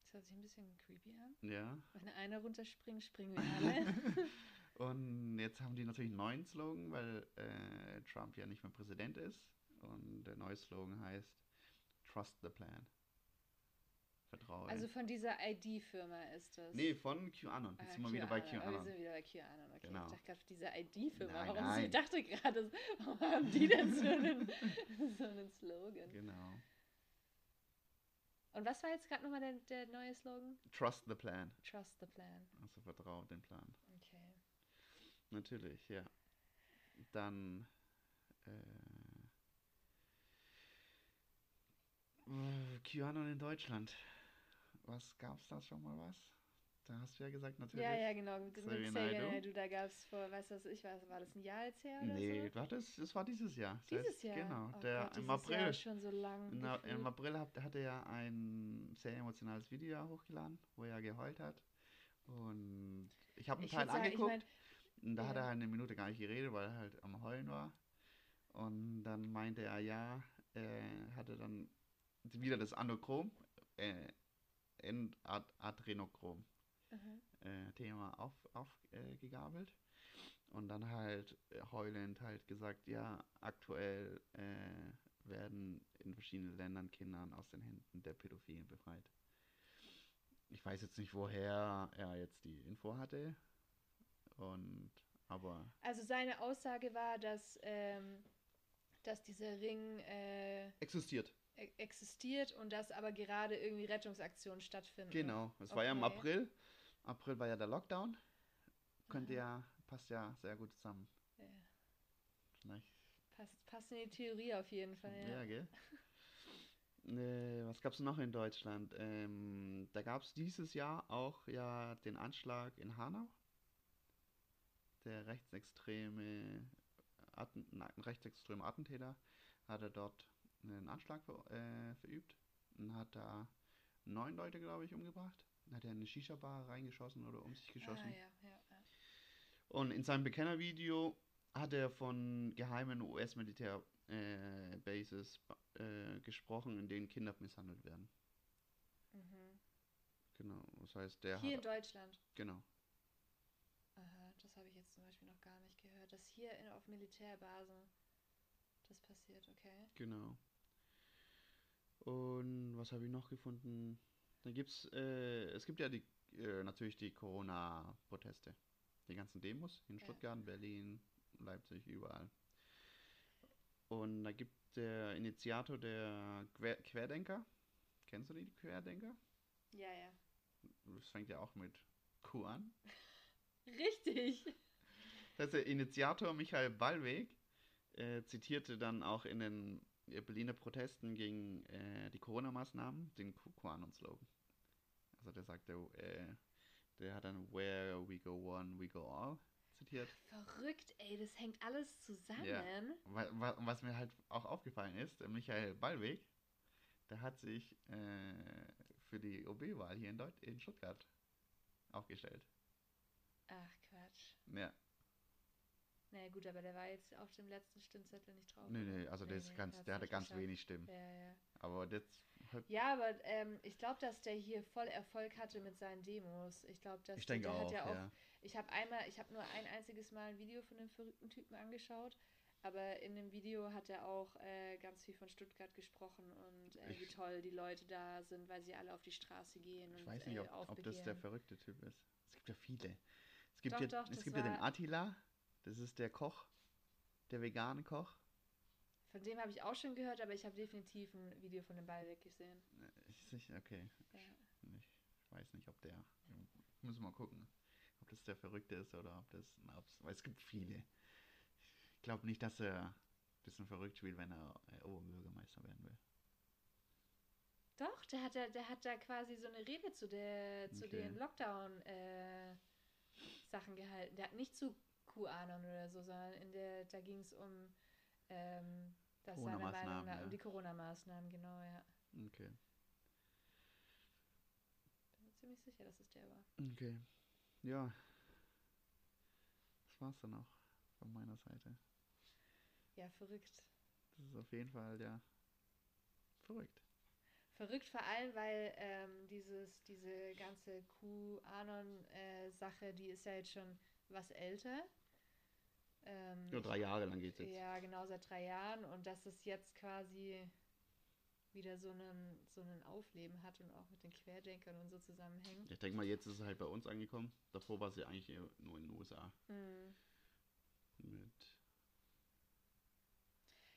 Das hört sich ein bisschen creepy an. Ja. Wenn einer runterspringt, springen wir alle. Und jetzt haben die natürlich einen neuen Slogan, weil äh, Trump ja nicht mehr Präsident ist. Und der neue Slogan heißt Trust the Plan. Vertraue. also von dieser ID-Firma ist das. nee, von QAnon. Jetzt Ah, sind wir wieder bei Aber wir QAnon. sind wieder bei QAnon, okay. Genau. Ich dachte gerade, diese ID-Firma. Warum nein. Ich dachte gerade, warum haben die denn so einen, so einen Slogan? Genau. Und was war jetzt gerade nochmal der, der neue Slogan? Trust the Plan. Trust the plan. Also vertraue den Plan. Okay. Natürlich, ja. Dann äh, QAnon in Deutschland. Was gab's da schon mal was? Da hast du ja gesagt, natürlich. Ja, ja, genau. Mit, Xavier. Naidoo, da gab es vor, weißt du, was ich weiß, war das ein Jahr jetzt her oder Nee, so? war das, das war dieses Jahr. Das Dieses heißt, Jahr? Genau, Oh der Gott, im Jahr April. ist schon so lang. Na, Im. April hat, hat er ja ein sehr emotionales Video hochgeladen, wo er geheult hat. Und ich habe einen Ich Teil sagen, ich angeguckt. mein, Und da hat Ja. er halt eine Minute gar nicht geredet, weil er halt am Heulen war. Und dann meinte er, ja, er hatte dann wieder das Anochrom, äh, Ad Adrenochrom aha. äh, Thema aufgegabelt. Auf, äh, gegabelt. und dann halt äh, heulend halt gesagt, ja, aktuell äh, werden in verschiedenen Ländern Kindern aus den Händen der Pädophilen befreit. Ich weiß jetzt nicht, woher er jetzt die Info hatte. Und aber Also seine Aussage war, dass, ähm, dass dieser Ring äh, Existiert. E- existiert und dass aber gerade irgendwie Rettungsaktionen stattfinden. Genau. Es war ja im Okay. April. April war ja der Lockdown. Könnte Aha. ja, passt ja sehr gut zusammen. Ja. Passt, passt in die Theorie auf jeden Fall. Ja, Ja. gell? Äh, was gab es noch in Deutschland? Ähm, da gab es dieses Jahr auch ja den Anschlag in Hanau. Der rechtsextreme, Atten, rechtsextreme Attentäter hatte dort einen Anschlag ver, äh, verübt und hat da neun Leute, glaube ich, umgebracht. Dann hat er in eine Shisha-Bar reingeschossen oder um sich geschossen. Ah, ja, ja, ja. Und in seinem Bekennervideo hat er von geheimen US-Militär-Bases äh, gesprochen, in denen Kinder misshandelt werden. Mhm. Genau, das heißt, der Hier in hat. Deutschland. Genau, Aha, das habe ich jetzt zum Beispiel noch gar nicht gehört. Dass hier in, auf Militärbasen das passiert, okay. genau. Und was habe ich noch gefunden? Dann gibt's, äh, es gibt ja die, äh, natürlich die Corona-Proteste. Die ganzen Demos in Ja. Stuttgart, Berlin, Leipzig, überall. Und da gibt der Initiator der Quer Querdenker. Kennst du die Querdenker? Ja, ja. Das fängt ja auch mit Q an. Richtig. Das ist der Initiator Michael Ballweg äh, zitierte dann auch in den äh, Berliner Protesten gegen äh, die Corona-Maßnahmen den QAnon-Slogan. Also der sagte, äh, der hat dann Where we go one, we go all zitiert. Verrückt, ey, das hängt alles zusammen. Ja. Wa- wa- Was mir halt auch aufgefallen ist, Michael Ballweg, der hat sich äh, für die OB-Wahl hier in, Deut in Stuttgart aufgestellt. Ach, Quatsch. Ja, Naja, gut, aber der war jetzt auf dem letzten Stimmzettel nicht drauf. nee, nee, also der, ist ganz, der hatte ganz geschafft. wenig Stimmen. Ja, ja. Aber das Ja, aber ähm, ich glaube, dass der hier voll Erfolg hatte mit seinen Demos. Ich glaube, dass ich der, der auch, hat ja auch. ja. Ich habe einmal, ich habe nur ein einziges Mal ein Video von dem verrückten Typen angeschaut, aber in dem Video hat er auch äh, ganz viel von Stuttgart gesprochen und äh, wie Ich- toll die Leute da sind, weil sie alle auf die Straße gehen und Ich weiß nicht, äh, ob, ob das der verrückte Typ ist. Es gibt ja viele. Es gibt, Doch, ja, doch, es gibt ja den Attila, das ist der Koch, der vegane Koch. Von dem habe ich auch schon gehört, aber ich habe definitiv ein Video von dem Ballweg gesehen. Äh, Ich, sicher, okay. Ja. Ich weiß nicht, ob der. Müssen wir mal gucken, ob das der Verrückte ist oder ob das. Na, ob's, weil es gibt viele. Ich glaube nicht, dass er ein bisschen verrückt spielt, wenn er äh, Oberbürgermeister werden will. Doch, der hat da, der hat da quasi so eine Rede zu der zu Okay. den Lockdown äh, Sachen gehalten. Der hat nicht zu QAnon oder so, sondern in der da ging es um ähm, das seiner Meinung nach ja. um die Corona-Maßnahmen, genau, ja. Okay. Bin mir ziemlich sicher, dass es der war. Okay. Ja. Das war's dann auch von meiner Seite. Ja, verrückt. Das ist auf jeden Fall, ja. Verrückt. Verrückt vor allem, weil ähm, dieses, diese ganze QAnon-Sache, die ist ja jetzt schon was älter. Ähm, Nur drei Jahre lang geht's jetzt. Ja, genau, seit drei Jahren. Und dass es jetzt quasi wieder so einen, so einen Aufleben hat und auch mit den Querdenkern und so zusammenhängt. Ich denke mal, jetzt ist es halt bei uns angekommen. Davor war sie eigentlich eher nur in den USA. Hm. Mit.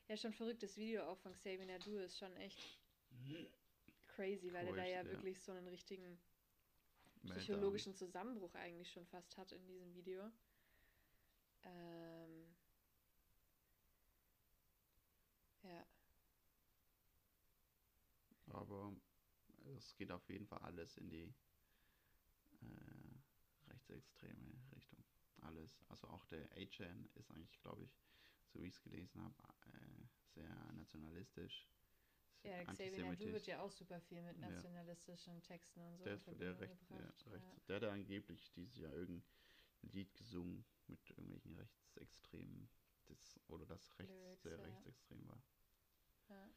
Ja, schon verrücktes Video auch von Xavier Nadu ist schon echt crazy, weil er da ja ja. wirklich so einen richtigen psychologischen Zusammenbruch eigentlich schon fast hat in diesem Video. Ähm, ja, Aber es geht auf jeden Fall alles in die äh, rechtsextreme Richtung. Alles. Also auch der A-Chan ist eigentlich, glaube ich, so wie ich es gelesen habe, äh, sehr nationalistisch. ja Xavier Nadu wird ja auch super viel mit Ja. nationalistischen Texten und so Der, der, recht, ja, ja. rechts, der hat ja angeblich dieses Jahr irgendein Lied gesungen mit irgendwelchen Rechtsextremen, das, oder das rechts, Lyrics, sehr ja. rechtsextrem war. Ja,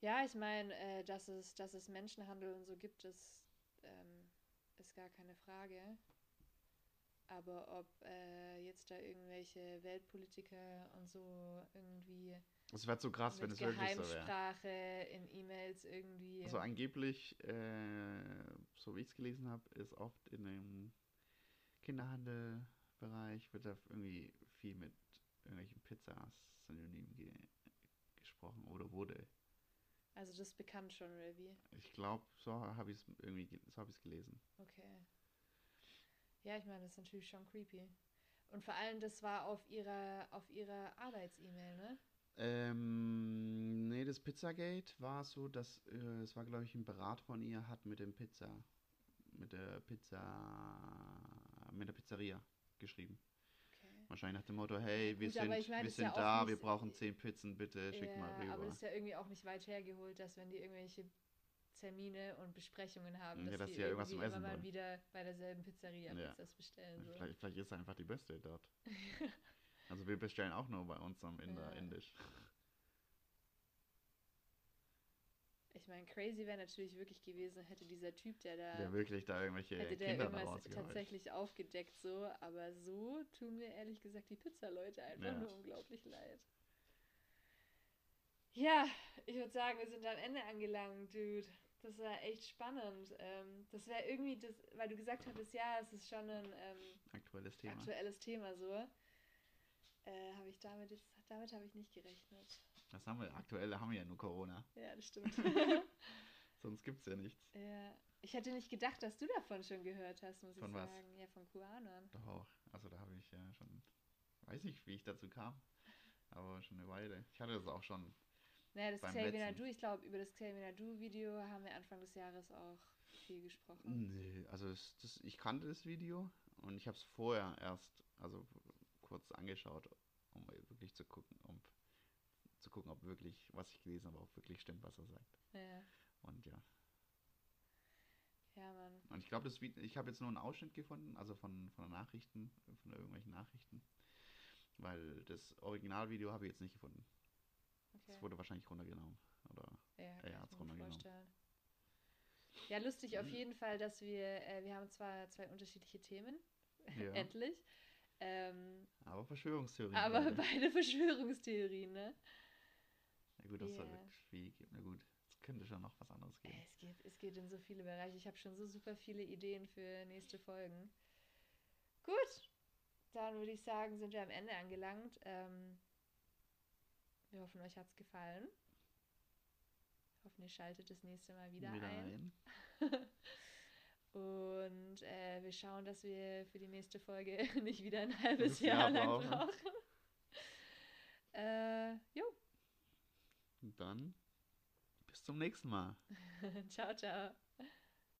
ja ich meine, äh, dass, es, dass es Menschenhandel und so gibt, ist, ähm, ist gar keine Frage. Aber ob äh, jetzt da irgendwelche Weltpolitiker und so irgendwie Es wäre so krass, wenn es wirklich so wäre. Geheimsprache in E-Mails irgendwie. Also angeblich, äh, so wie ich es gelesen habe, ist oft in dem Kinderhandelbereich wird da irgendwie viel mit irgendwelchen Pizza-Synonymen ge gesprochen oder wurde. Also das ist bekannt schon, oder wie? Ich glaube, so habe ich es irgendwie ge- so habe ich es gelesen. Okay. Ja, ich meine, das ist natürlich schon creepy. Und vor allem, das war auf ihrer, auf ihrer Arbeits-E-Mail, ne? Ähm, nee, das Pizzagate war so, dass äh, es war, glaube ich, ein Berater von ihr hat mit dem Pizza, mit der Pizza, mit der Pizzeria geschrieben. Okay. Wahrscheinlich nach dem Motto, hey, wir Gut, sind, ich meine, wir ja sind auch da, wir brauchen zehn Pizzen, bitte schick mal Ja, rüber. aber das ist ja irgendwie auch nicht weit hergeholt, dass wenn die irgendwelche Termine und Besprechungen haben, Ja, dass, dass die ja irgendwas zum Essen mal wieder bei derselben Pizzeria Ja. Pizzas bestellen. So. Vielleicht, vielleicht ist er einfach die Beste dort. Also wir bestellen auch nur bei uns am Inder Ja. Indisch. Ich meine, crazy wäre natürlich wirklich gewesen, hätte dieser Typ, der da Der wirklich da irgendwelche hätte der Kinder irgendwas tatsächlich aufgedeckt so, aber so tun mir ehrlich gesagt die Pizza-Leute einfach Ja. nur unglaublich leid. Ja, ich würde sagen, wir sind am Ende angelangt, Dude. Das war echt spannend. Ähm, das wäre irgendwie das, weil du gesagt hattest, ja, es ist schon ein ähm, Aktuelles Thema. aktuelles Thema so. Äh, habe ich damit jetzt, damit habe ich nicht gerechnet. Das haben wir, aktuell haben wir ja nur Corona. Ja, das stimmt. Sonst gibt's ja nichts. ja. Ich hätte nicht gedacht, dass du davon schon gehört hast, muss Von ich was? sagen. Ja, von QAnon. Doch auch. Also da habe ich ja schon, weiß nicht, wie ich dazu kam, aber schon eine Weile. Ich hatte das auch schon. Naja, das Xavier. Nadu, ich glaube, über das Xavier Nadu-Video haben wir Anfang des Jahres auch viel gesprochen. Nee, also das, das, ich kannte das Video und ich habe es vorher erst, also kurz angeschaut, um wirklich zu gucken, um zu gucken, ob wirklich, was ich gelesen habe, auch wirklich stimmt, was er sagt. Ja, Und ja. ja, Mann. Und ich glaube, das Video, ich habe jetzt nur einen Ausschnitt gefunden, also von, von den Nachrichten, von irgendwelchen Nachrichten. Weil das Originalvideo habe ich jetzt nicht gefunden. Okay. Es wurde wahrscheinlich runtergenommen. Oder Ja, er mir gut runtergenommen. vorstellen. Ja, lustig auf Mhm. jeden Fall, dass wir, äh, wir haben zwar zwei unterschiedliche Themen, Ja. endlich, ähm, Aber Verschwörungstheorien. aber beide. beide Verschwörungstheorien, ne? Gut, das soll Ja. wie, na gut, es könnte schon noch was anderes geben. Es geht, es geht in so viele Bereiche. Ich habe schon so super viele Ideen für nächste Folgen. Gut, dann würde ich sagen, sind wir am Ende angelangt. Ähm, wir hoffen, euch hat es gefallen. Hoffen, ihr schaltet das nächste Mal wieder, ein. Und äh, wir schauen, dass wir für die nächste Folge nicht wieder ein halbes Jahr Jahr lang brauchen. brauchen. äh, jo, Und dann bis zum nächsten Mal. ciao, ciao.